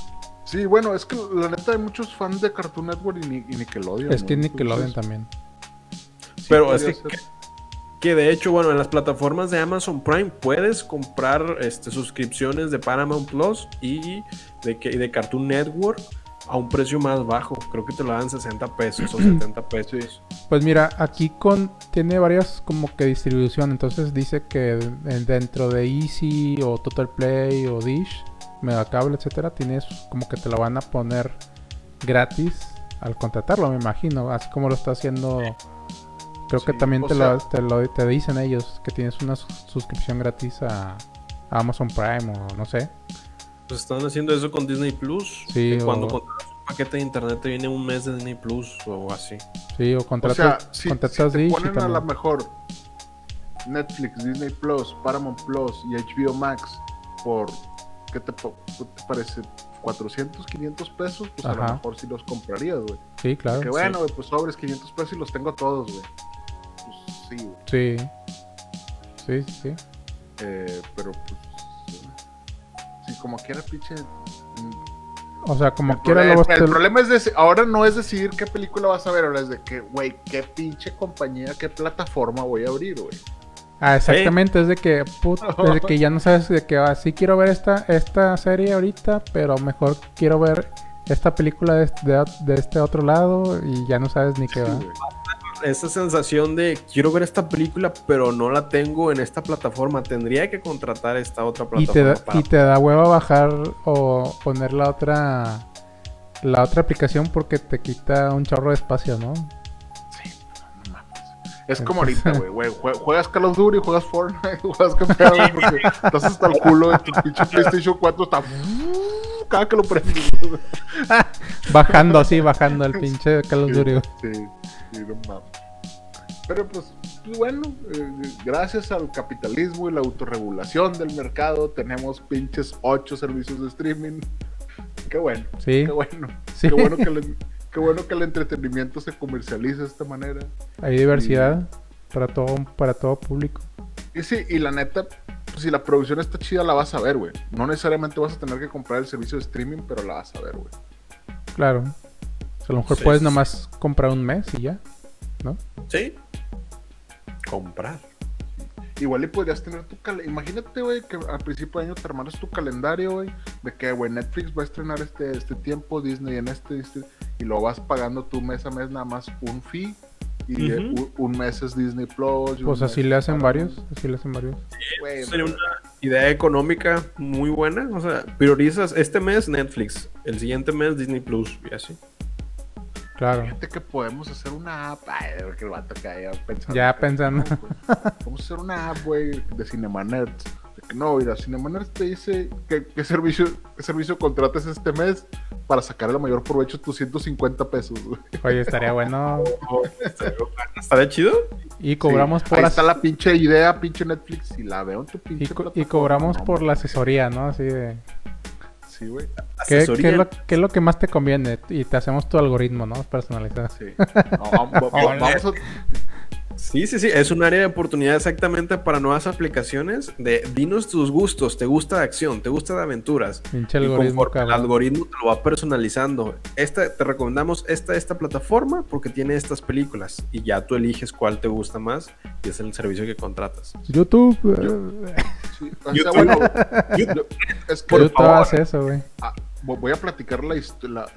Sí, bueno, es que la neta hay muchos fans de Cartoon Network y, Nickelodeon. Es que Nickelodeon también. pero es que, que, de hecho, bueno, en las plataformas de Amazon Prime puedes comprar este, suscripciones de Paramount Plus y de, de Cartoon Network a un precio más bajo. Creo que te lo dan 60 pesos o [clears throat] 70 pesos. Pues mira, aquí con tiene varias como que distribución. Entonces dice que dentro de Easy o Total Play o Dish Megacable, etcétera, tienes como que te lo van a poner gratis al contratarlo, me imagino, así como lo está haciendo. Creo que también te, lo, te, dicen ellos que tienes una suscripción gratis a, Amazon Prime o no sé. Pues están haciendo eso con Disney Plus. Sí, cuando contratas un paquete de internet te viene un mes de Disney Plus o así. Sí, o contratas, o sea, si, ponen a la mejor Netflix, Disney Plus, Paramount Plus y HBO Max por ¿qué te, parece? 400, 500 pesos, pues a lo mejor sí los comprarías, güey. Sí, claro. Que bueno, güey, pues sobres 500 pesos y los tengo todos, güey. Pues sí, güey. Sí. Sí, sí. Eh, pero pues. Sí, como quiera, pinche. O sea, como quiera lo vas a El problema es de, ahora no es decidir qué película vas a ver, ahora es de que, güey, qué pinche compañía, qué plataforma voy a abrir, güey. Ah, exactamente, es de que, desde [laughs] que ya no sabes de que ah, sí quiero ver esta, esta serie ahorita, pero mejor quiero ver esta película de, de, este otro lado y ya no sabes ni qué va. Esa sensación de quiero ver esta película, pero no la tengo en esta plataforma. Tendría que contratar esta otra plataforma. Y te da, y te da hueva bajar o poner la otra la otra aplicación porque te quita un chorro de espacio, ¿no? Es como ahorita, güey, [laughs] Juegas Call of Duty, juegas Fortnite, [laughs] juegas campeón porque estás hasta el culo de tu pinche [laughs] PlayStation 4 está cada que lo prendes. bajando así, bajando el pinche Call of Duty. Sí, sí, no mames. Pero pues, pues bueno, eh, gracias al capitalismo y la autorregulación del mercado, tenemos pinches 8 servicios de streaming. Qué bueno. Sí. Qué bueno. Sí. Qué bueno que les Qué bueno que el entretenimiento se comercializa de esta manera. Hay diversidad para todo para todo público. Y sí, y la neta, pues, si la producción está chida, la vas a ver, güey. No necesariamente vas a tener que comprar el servicio de streaming, pero la vas a ver, güey. Claro. a lo mejor puedes nomás comprar un mes y ya, ¿no? Sí. Comprar. Igual y podrías tener tu calendario. Imagínate, güey, que al principio de año te armaras tu calendario, güey, de que, güey, Netflix va a estrenar este, este tiempo, Disney en este, este, y lo vas pagando tú mes a mes nada más un fee. Y un, un, mes es Disney Plus. Pues así le hacen varios, así le hacen varios. Sí, sería una idea económica muy buena. O sea, priorizas este mes Netflix, el siguiente mes Disney Plus y así. Claro. Fíjate que podemos hacer una app. Ay, que el vato caía pensando. Ya pensando. Vamos a hacer una app, güey, de Cinema Nerds. no, mira, Cinema Nerds te dice qué, servicio, qué servicio contrates este mes para sacar el mayor provecho tus 150 pesos, güey. Oye, estaría bueno. [laughs] estaría chido. Y cobramos por. Ahí está la pinche idea, pinche Netflix. Y la veo en tu pinche. Y, y cobramos por la asesoría, ¿no? Así de. Sí, güey. ¿Qué, es lo, que más te conviene? Y te hacemos tu algoritmo, ¿no? Personalizado. Sí. vamos, a, Sí, sí, sí, es un área de oportunidad exactamente para nuevas aplicaciones de dinos tus gustos, te gusta de acción, te gusta de aventuras. Pinche algoritmo, el algoritmo te lo va personalizando. Esta, te recomendamos esta, esta plataforma porque tiene estas películas y ya tú eliges cuál te gusta más y es el servicio que contratas. YouTube. Sí, YouTube. Bueno, [laughs] YouTube. Es que, YouTube hace eso, güey. Ah, voy a platicar la,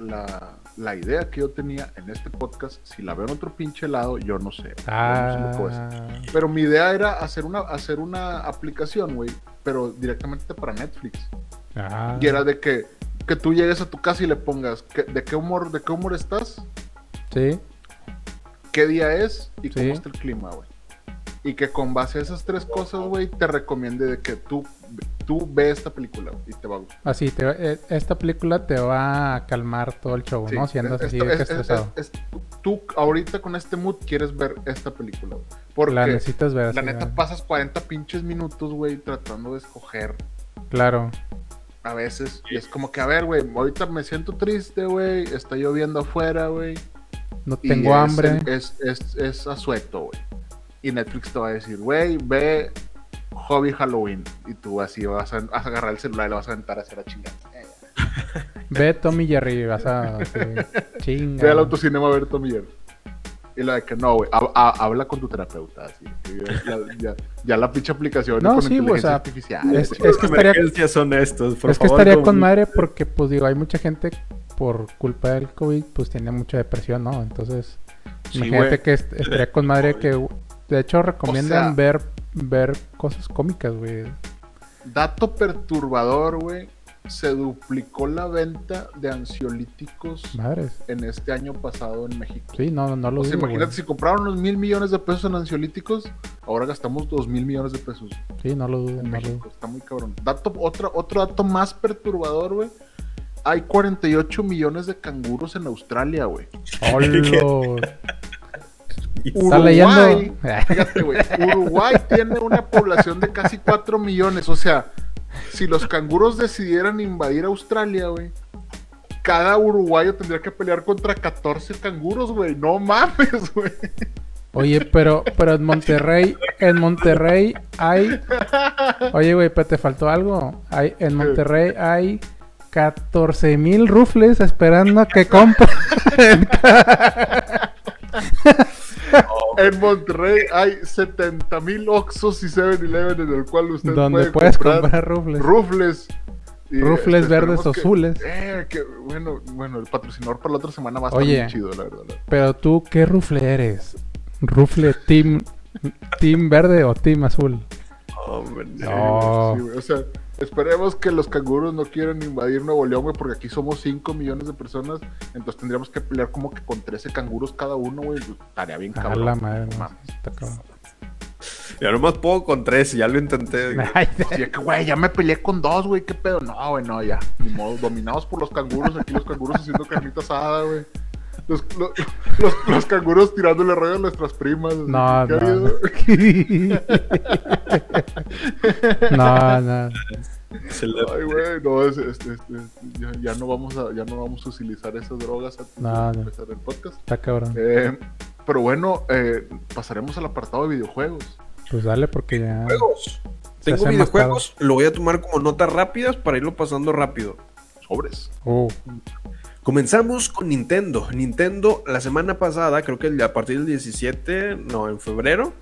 la, la, idea que yo tenía en este podcast. Si la veo en otro pinche lado, yo no sé. Ah. pero mi idea era hacer una, hacer una aplicación, güey, pero directamente para Netflix. Ah. Y era de que, que tú llegues a tu casa y le pongas de qué humor, de qué humor estás. Sí. ¿Qué día es? Y cómo está el clima, güey y que con base a esas tres cosas, güey, te recomiende de que tú, tú ve esta película y te va a gustar. Así, te, eh, esta película te va a calmar todo el show, ¿no? Si andas así es, estresado. tú ahorita con este mood quieres ver esta película, Porque la necesitas ver. La neta pasas 40 pinches minutos, güey, tratando de escoger. Claro. A veces. Y es como que, a ver, güey, ahorita me siento triste, güey, está lloviendo afuera, güey. No tengo hambre. Es, es, es asueto, güey. Y Netflix te va a decir, güey, ve Hobby Halloween. Y tú así vas a, agarrar el celular y lo vas a aventar a hacer la chingada. [laughs] Ve Tommy Jerry, vas a chingar. Ve al autocinema a ver Tommy Jerry. Y la de que no, güey, habla con tu terapeuta. Así, ya, la pinche aplicación no, con sí, inteligencia artificial. Es, es, que estaría, son estos, por es que estaría con madre porque, pues digo, hay mucha gente por culpa del COVID, pues tiene mucha depresión, ¿no? Entonces, imagínate que estaría con madre que de hecho, recomiendan ver, ver cosas cómicas, güey. Dato perturbador, güey. Se duplicó la venta de ansiolíticos en este año pasado en México. Sí, no, no lo o Imagínate, si compraron unos mil millones de pesos en ansiolíticos, ahora gastamos dos mil millones de pesos. Sí, no lo dudo. En México, está muy cabrón. Dato, otro, otro dato más perturbador, güey. Hay 48 millones de canguros en Australia, güey. [laughs] Uruguay, fíjate, güey, Uruguay tiene una población de casi 4 millones. O sea, si los canguros decidieran invadir Australia, güey, cada uruguayo tendría que pelear contra 14 canguros, güey. No mames, güey. Oye, pero, pero en Monterrey, en Monterrey hay. Oye, güey, pero te faltó algo. Hay, en Monterrey hay 14 mil rufles esperando a que compren. En Monterrey hay 70 mil Oxos y 7-Eleven en el cual usted Donde puede puedes comprar, rufles. Rufles. rufles este, verdes o azules. Eh, que, bueno, bueno, el patrocinador para la otra semana va a estar muy chido, la verdad. Pero tú, ¿qué rufle eres? ¿Rufle team, team verde o team azul? Hombre, no. o sea, Esperemos que los canguros no quieran invadir Nuevo León, güey, porque aquí somos 5 millones de personas. Entonces tendríamos que pelear como que con 13 canguros cada uno, güey. Estaría bien cabrón. la madre, no, está cabrón. Ya nomás puedo con 13, ya lo intenté. [laughs] Güey. que, güey, ya me peleé con dos, güey, qué pedo. No, güey, no, ya. Ni modo, dominados por los canguros, aquí los canguros haciendo carnita asada, güey. Los, los, los, canguros tirándole rollo a nuestras primas. No, no. no, no. Ay, güey, no, es, ya, no vamos a, ya no vamos a utilizar esas drogas antes no, de empezar el podcast. Está cabrón. Eh, pero bueno, eh, pasaremos al apartado de videojuegos. Pues dale, porque ya. ¿Juegos? Tengo videojuegos, lo voy a tomar como notas rápidas para irlo pasando rápido. Sobres. Oh. Comenzamos con Nintendo. Nintendo la semana pasada, creo que a partir del 17, no, en febrero,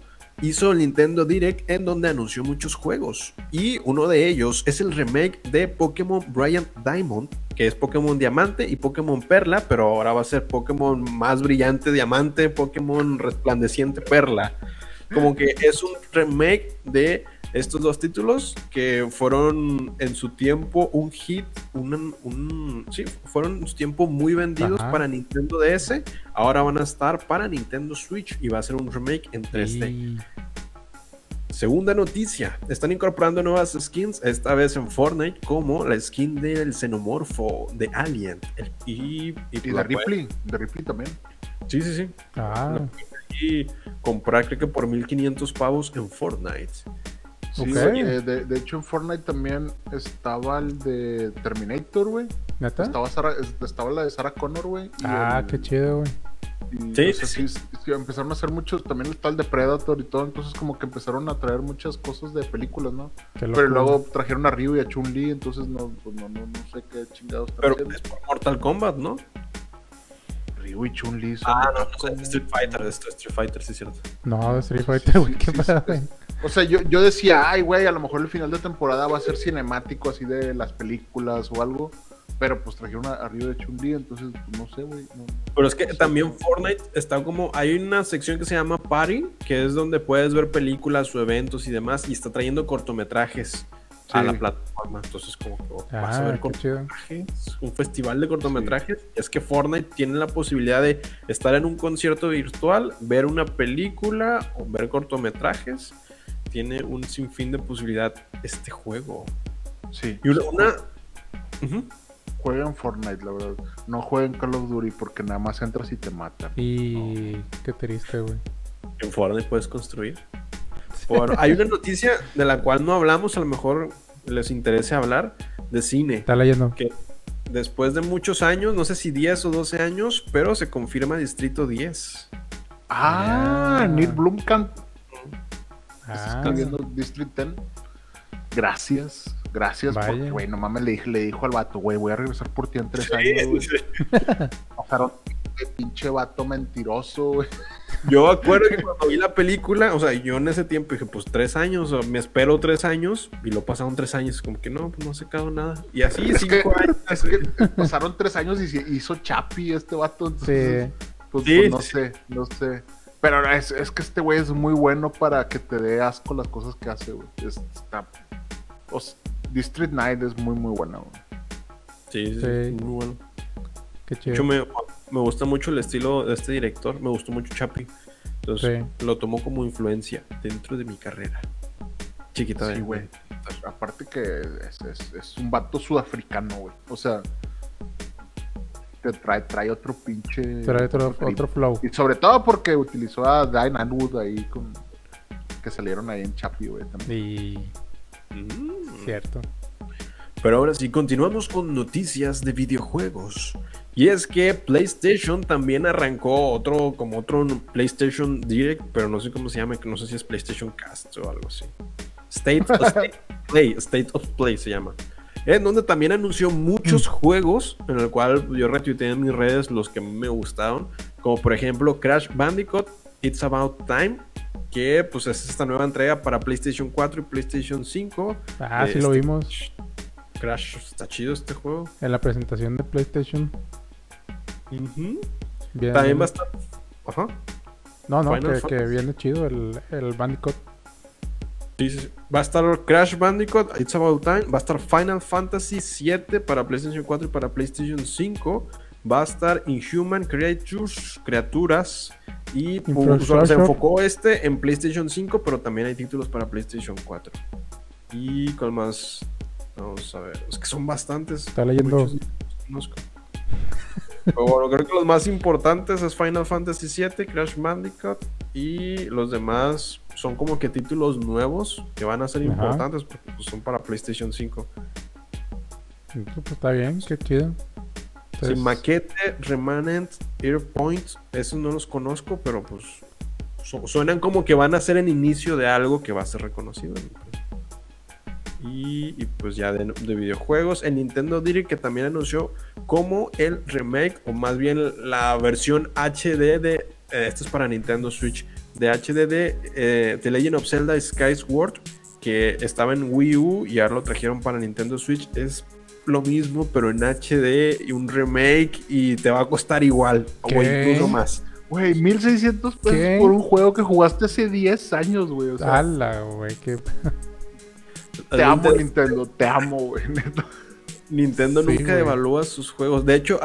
hizo el Nintendo Direct en donde anunció muchos juegos. Y uno de ellos es el remake de Pokémon Brilliant Diamond, que es Pokémon Diamante y Pokémon Perla, pero ahora va a ser Pokémon más brillante Diamante, Pokémon resplandeciente Perla. Como que es un remake de estos dos títulos que fueron en su tiempo un hit, un, sí, fueron en su tiempo muy vendidos para Nintendo DS, ahora van a estar para Nintendo Switch y va a ser un remake en 3D. Segunda noticia, están incorporando nuevas skins, esta vez en Fortnite, como la skin del xenomorfo de Alien. y, de Ripley, de Ripley también. Sí, sí, sí. Ah. Y comprar creo que por 1500 pavos en Fortnite. Sí, eh, de, hecho en Fortnite también estaba el de Terminator, güey. ¿Neta? Estaba, estaba la de Sarah Connor, güey. Ah, qué chido, güey. Sí, sí. empezaron a hacer muchos, también está el de Predator y todo, entonces como que empezaron a traer muchas cosas de películas, ¿no? Pero luego trajeron a Ryu y a Chun-Li, entonces no, pues no, no, no, sé qué chingados Pero es por Mortal Kombat, ¿no? Ryu y Chun-Li Ah, no, no, sé, Street Fighter, esto es Street Fighter, sí es cierto. No, Street Fighter, güey, qué pasa, güey. O sea, yo, yo decía, ay, güey, a lo mejor el final de temporada va a ser cinemático así de las películas o algo. Pero pues trajeron arriba de Chun-Li, entonces pues, no sé, güey. pero es que también Fortnite está como. Hay una sección que se llama Party, que es donde puedes ver películas o eventos y demás, y está trayendo cortometrajes a la plataforma. Entonces, como que oh, vas a ah, ver cortometrajes, un festival de cortometrajes. Es que Fortnite tiene la posibilidad de estar en un concierto virtual, ver una película o ver cortometrajes tiene un sinfín de posibilidad este juego. Sí. Y una. Jueguen Fortnite, la verdad. No jueguen Call of Duty porque nada más entras y te matan. Y qué triste, güey. En Fortnite puedes construir. Bueno, [laughs] hay una noticia de la cual no hablamos, a lo mejor les interese hablar, de cine. Está leyendo. Que después de muchos años, no sé si 10 o 12 años, pero se confirma Distrito 10. Ah, Neil Blomkamp Ah. viendo District 10. Gracias, gracias. Porque, güey, no mames, le, le dijo al vato, güey, voy a regresar por ti en tres años, [laughs] Pasaron pinche vato mentiroso, güey. Yo acuerdo que cuando vi la película, o sea, yo en ese tiempo dije, pues tres años, o me espero tres años, y lo pasaron tres años, como que no, pues no se quedado nada. Y así, cinco años. Es que pasaron tres años y hizo Chapi este vato. Entonces, sí. Pues, pues, no sé, no sé. Pero es, es que este güey es muy bueno para que te dé asco las cosas que hace, güey. Está, District Night es muy, muy bueno, güey. Sí, sí, muy bueno. Qué chido. Me, me, gusta mucho el estilo de este director. Me gustó mucho Chapi. Entonces lo tomó como influencia dentro de mi carrera. Chiquita, sí, güey. Aparte que es, es, es un vato sudafricano, güey. O sea, te trae, trae otro pinche. Trae otro, otro, flow. Y sobre todo porque utilizó a Diane Anwood ahí con. Que salieron ahí en Chapi, güey. También. Y. Mm. Cierto. Pero ahora sí, continuamos con noticias de videojuegos. Y es que PlayStation también arrancó otro, como otro PlayStation Direct, pero no sé cómo se llama, no sé si es PlayStation Cast o algo así. State, State [laughs] Play, State of Play se llama en donde también anunció muchos mm. juegos, en el cual yo retuiteé en mis redes los que me gustaron, como por ejemplo Crash Bandicoot, It's About Time, que pues es esta nueva entrega para PlayStation 4 y PlayStation 5. Ah, sí lo este, vimos. Crash, está chido este juego. En la presentación de PlayStation. También va a estar... Ajá. No, no, que, que, viene chido el, el Bandicoot. Va a estar Crash Bandicoot, It's About Time. Va a estar Final Fantasy 7 para PlayStation 4 y para PlayStation 5. Va a estar Inhuman Creatures, Criaturas. Y se enfocó este en PlayStation 5, pero también hay títulos para PlayStation 4. Y con más. Vamos a ver. Es que son bastantes. Está leyendo. Pero bueno, creo que los más importantes es Final Fantasy 7, Crash Bandicoot y los demás son como que títulos nuevos que van a ser importantes porque pues, son para PlayStation 5. Pues, está bien, qué chido. Sí, Maquete, Remanent, Airpoint, esos no los conozco, pero pues suenan como que van a ser el inicio de algo que va a ser reconocido. Y, pues ya de, videojuegos. El Nintendo Direct que también anunció como el remake, o más bien la versión HD de. Eh, esto es para Nintendo Switch. De HD de eh, The Legend of Zelda Skyward. Que estaba en Wii U y ahora lo trajeron para Nintendo Switch. Es lo mismo, pero en HD y un remake. Y te va a costar igual. O incluso más. Güey, 1600 pesos por un juego que jugaste hace 10 años, güey. O sea, güey, qué. Te amo, Nintendo, te amo, güey. Nintendo nunca evalúa sus juegos. De hecho,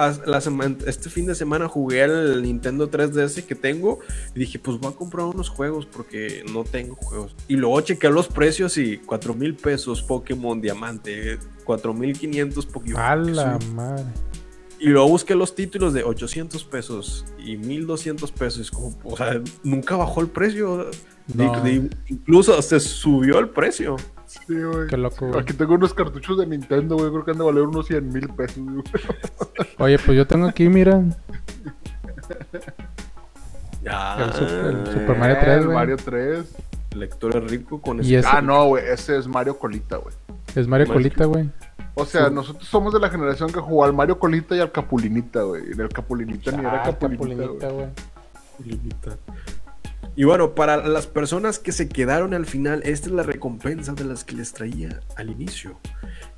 este fin de semana jugué al Nintendo 3DS que tengo y dije, pues voy a comprar unos juegos porque no tengo juegos. Y luego chequé los precios y 4 mil pesos Pokémon Diamante, 4 mil 500 Pokémon. A la madre. Y luego busqué los títulos de 800 pesos y 1200 pesos. Como, o sea, nunca bajó el precio. incluso se subió el precio. Sí, güey. Qué loco, Aquí tengo unos cartuchos de Nintendo, güey. Creo que han de valer unos 100 mil pesos, güey. [laughs] Oye, pues yo tengo aquí, mira. Ya. El, Super, Mario 3, güey. Mario 3. Lector rico con ese. Ah, no, güey. Ese es Mario Colita, güey. Es Mario Colita, güey. O sea, nosotros somos de la generación que jugó al Mario Colita y al Capulinita, güey. En el Capulinita ni era ah, Capulinita, güey. Capulinita. Y bueno, para las personas que se quedaron al final, esta es la recompensa de las que les traía al inicio.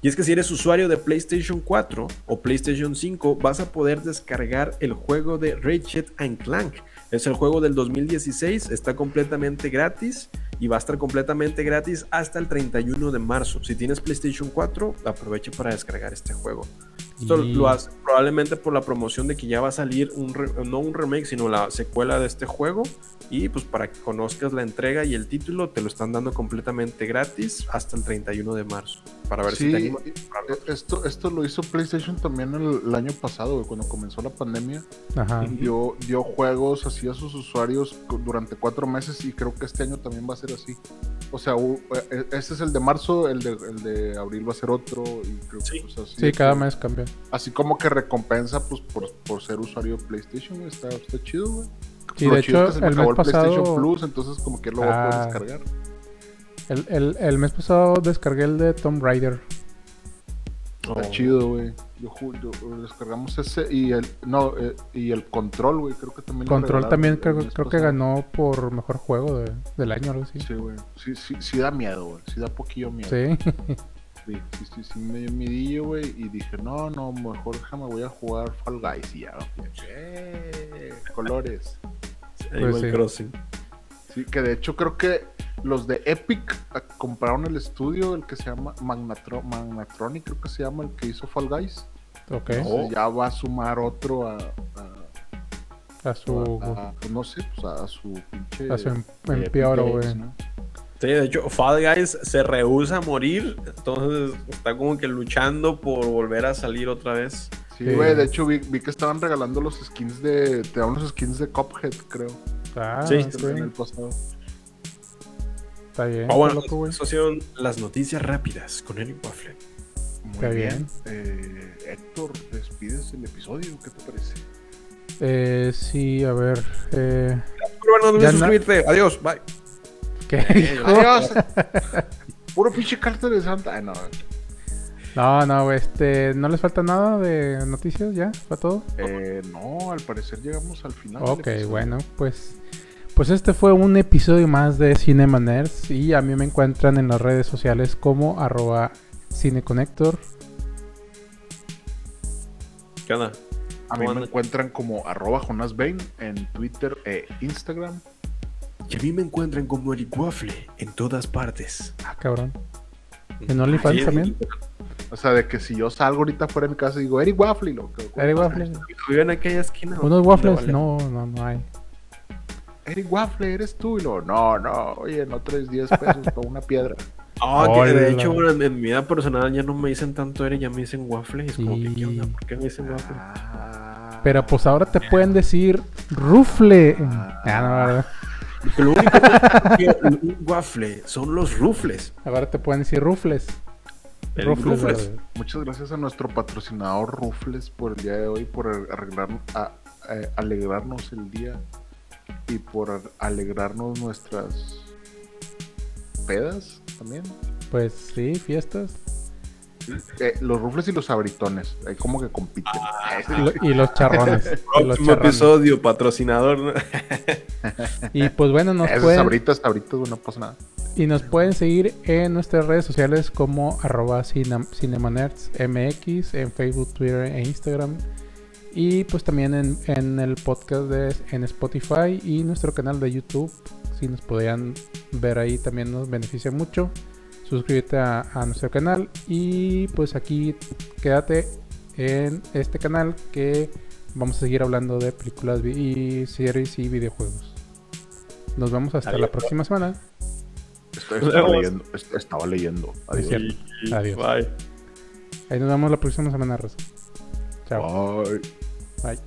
Y es que si eres usuario de PlayStation 4 o PlayStation 5, vas a poder descargar el juego de Ratchet Clank. Es el juego del 2016, está completamente gratis y va a estar completamente gratis hasta el 31 de marzo. Si tienes PlayStation 4, aproveche para descargar este juego. Esto lo hace probablemente por la promoción de que ya va a salir un no un remake, sino la secuela de este juego. Y pues para que conozcas la entrega y el título, te lo están dando completamente gratis hasta el 31 de marzo. Para ver si te animas. E, esto, esto lo hizo PlayStation también el, año pasado, cuando comenzó la pandemia. Ajá. Dio, dio juegos así a sus usuarios durante cuatro meses y creo que este año también va a ser así. O sea, este es el de marzo, el de, el de abril va a ser otro. Y creo sí. Que, pues, sí, cada mes cambia. Así como que recompensa pues por, por ser usuario de PlayStation, está, está chido, güey. Sí, de hecho, el, mes pasado... PlayStation Plus, entonces como que lo voy a poder ah. descargar. El, el, el, mes pasado descargué el de Tomb Raider. Está oh. chido, güey. Yo, yo, descargamos ese y el no eh, y el control, güey, creo que también Control también creo, creo que ganó por mejor juego de, del año algo así. Sí, güey. Sí, sí, sí da miedo, güey. Sí da poquillo miedo. Sí. [laughs] sí, sí, sí, sí me dio midillo, güey, y dije, "No, no, mejor déjame voy a jugar Fall Guys y ya." Eh, colores. Pues sí. Crossing. Sí, que de hecho creo que los de Epic ah, compraron el estudio, el que se llama Magnatro Magnatronic, creo que se llama, el que hizo Fall Guys. Ok. ya va a sumar otro a. A, su. Pues no sé, pues a, su pinche. A su em, empeoro, güey. Sí, de hecho, Fall Guys se rehúsa a morir, entonces está como que luchando por volver a salir otra vez. Sí, güey, de hecho vi, vi, que estaban regalando los skins de. Te daban los skins de Cuphead, creo. Ah, sí, en el pasado. Está bien. Ah, bueno, son las noticias rápidas con Eric Waffle. Muy Está bien. Eh, Héctor, despides el episodio, ¿qué te parece? Eh, sí, a ver. Eh, bueno, no suscribirte. Adiós, bye. ¿Qué? Adiós. [laughs] Puro pinche carta de Santa. no. No, no, este, ¿no les falta nada de noticias ya? ¿Fue todo? Eh, no, al parecer llegamos al final. Ok, bueno, pues pues este fue un episodio más de Cinema Nerds y a mí me encuentran en las redes sociales como arroba cineconector. ¿Qué onda? A mí me encuentran como arroba Jonas en Twitter e Instagram. Y a mí me encuentran como Eric Waffle en todas partes. Ah, cabrón. ¿En OnlyFans también? O sea, de que si yo salgo ahorita fuera de mi casa y digo Eric Waffle, lo Eric Waffle. ¿Vive en aquella esquina? ¿Unos waffles? No, no, no hay. Eric Waffle, eres tú. Y luego, no, no, oye, no traes 10 pesos para una piedra. [laughs] Ah, que de hecho, en, mi vida personal ya no me dicen tanto Eric, ya me dicen Waffle. Y es como, ¿qué onda? ¿Por qué me dicen Waffle? Ah. Pero pues ahora te pueden decir Rufle. Ah, no, ¿verdad? Lo único que un waffle son los rufles. Ahora te pueden decir rufles. Rufles. Muchas gracias a nuestro patrocinador Rufles por el día de hoy, por arreglar, a, alegrarnos el día y por alegrarnos nuestras pedas también. Pues sí, fiestas. Eh, los rufles y los abritones, ahí como que compiten. Ah, y los charrones. Próximo episodio, patrocinador. [laughs] y pues bueno, nos Esos pueden... Sabritas, sabritas, no pasa nada. Y nos pueden seguir en nuestras redes sociales como arroba cinemanerdsmx en Facebook, Twitter e Instagram. Y pues también en, en, el podcast de, en Spotify y nuestro canal de YouTube. Si nos podían ver ahí también nos beneficia mucho suscríbete a, nuestro canal y pues aquí quédate en este canal que vamos a seguir hablando de películas y series y videojuegos. Nos vemos hasta la próxima semana. estaba, leyendo, estaba leyendo. Adiós. Adiós. Bye. Ahí nos vemos la próxima semana, Rosa. Chao. Bye. Bye.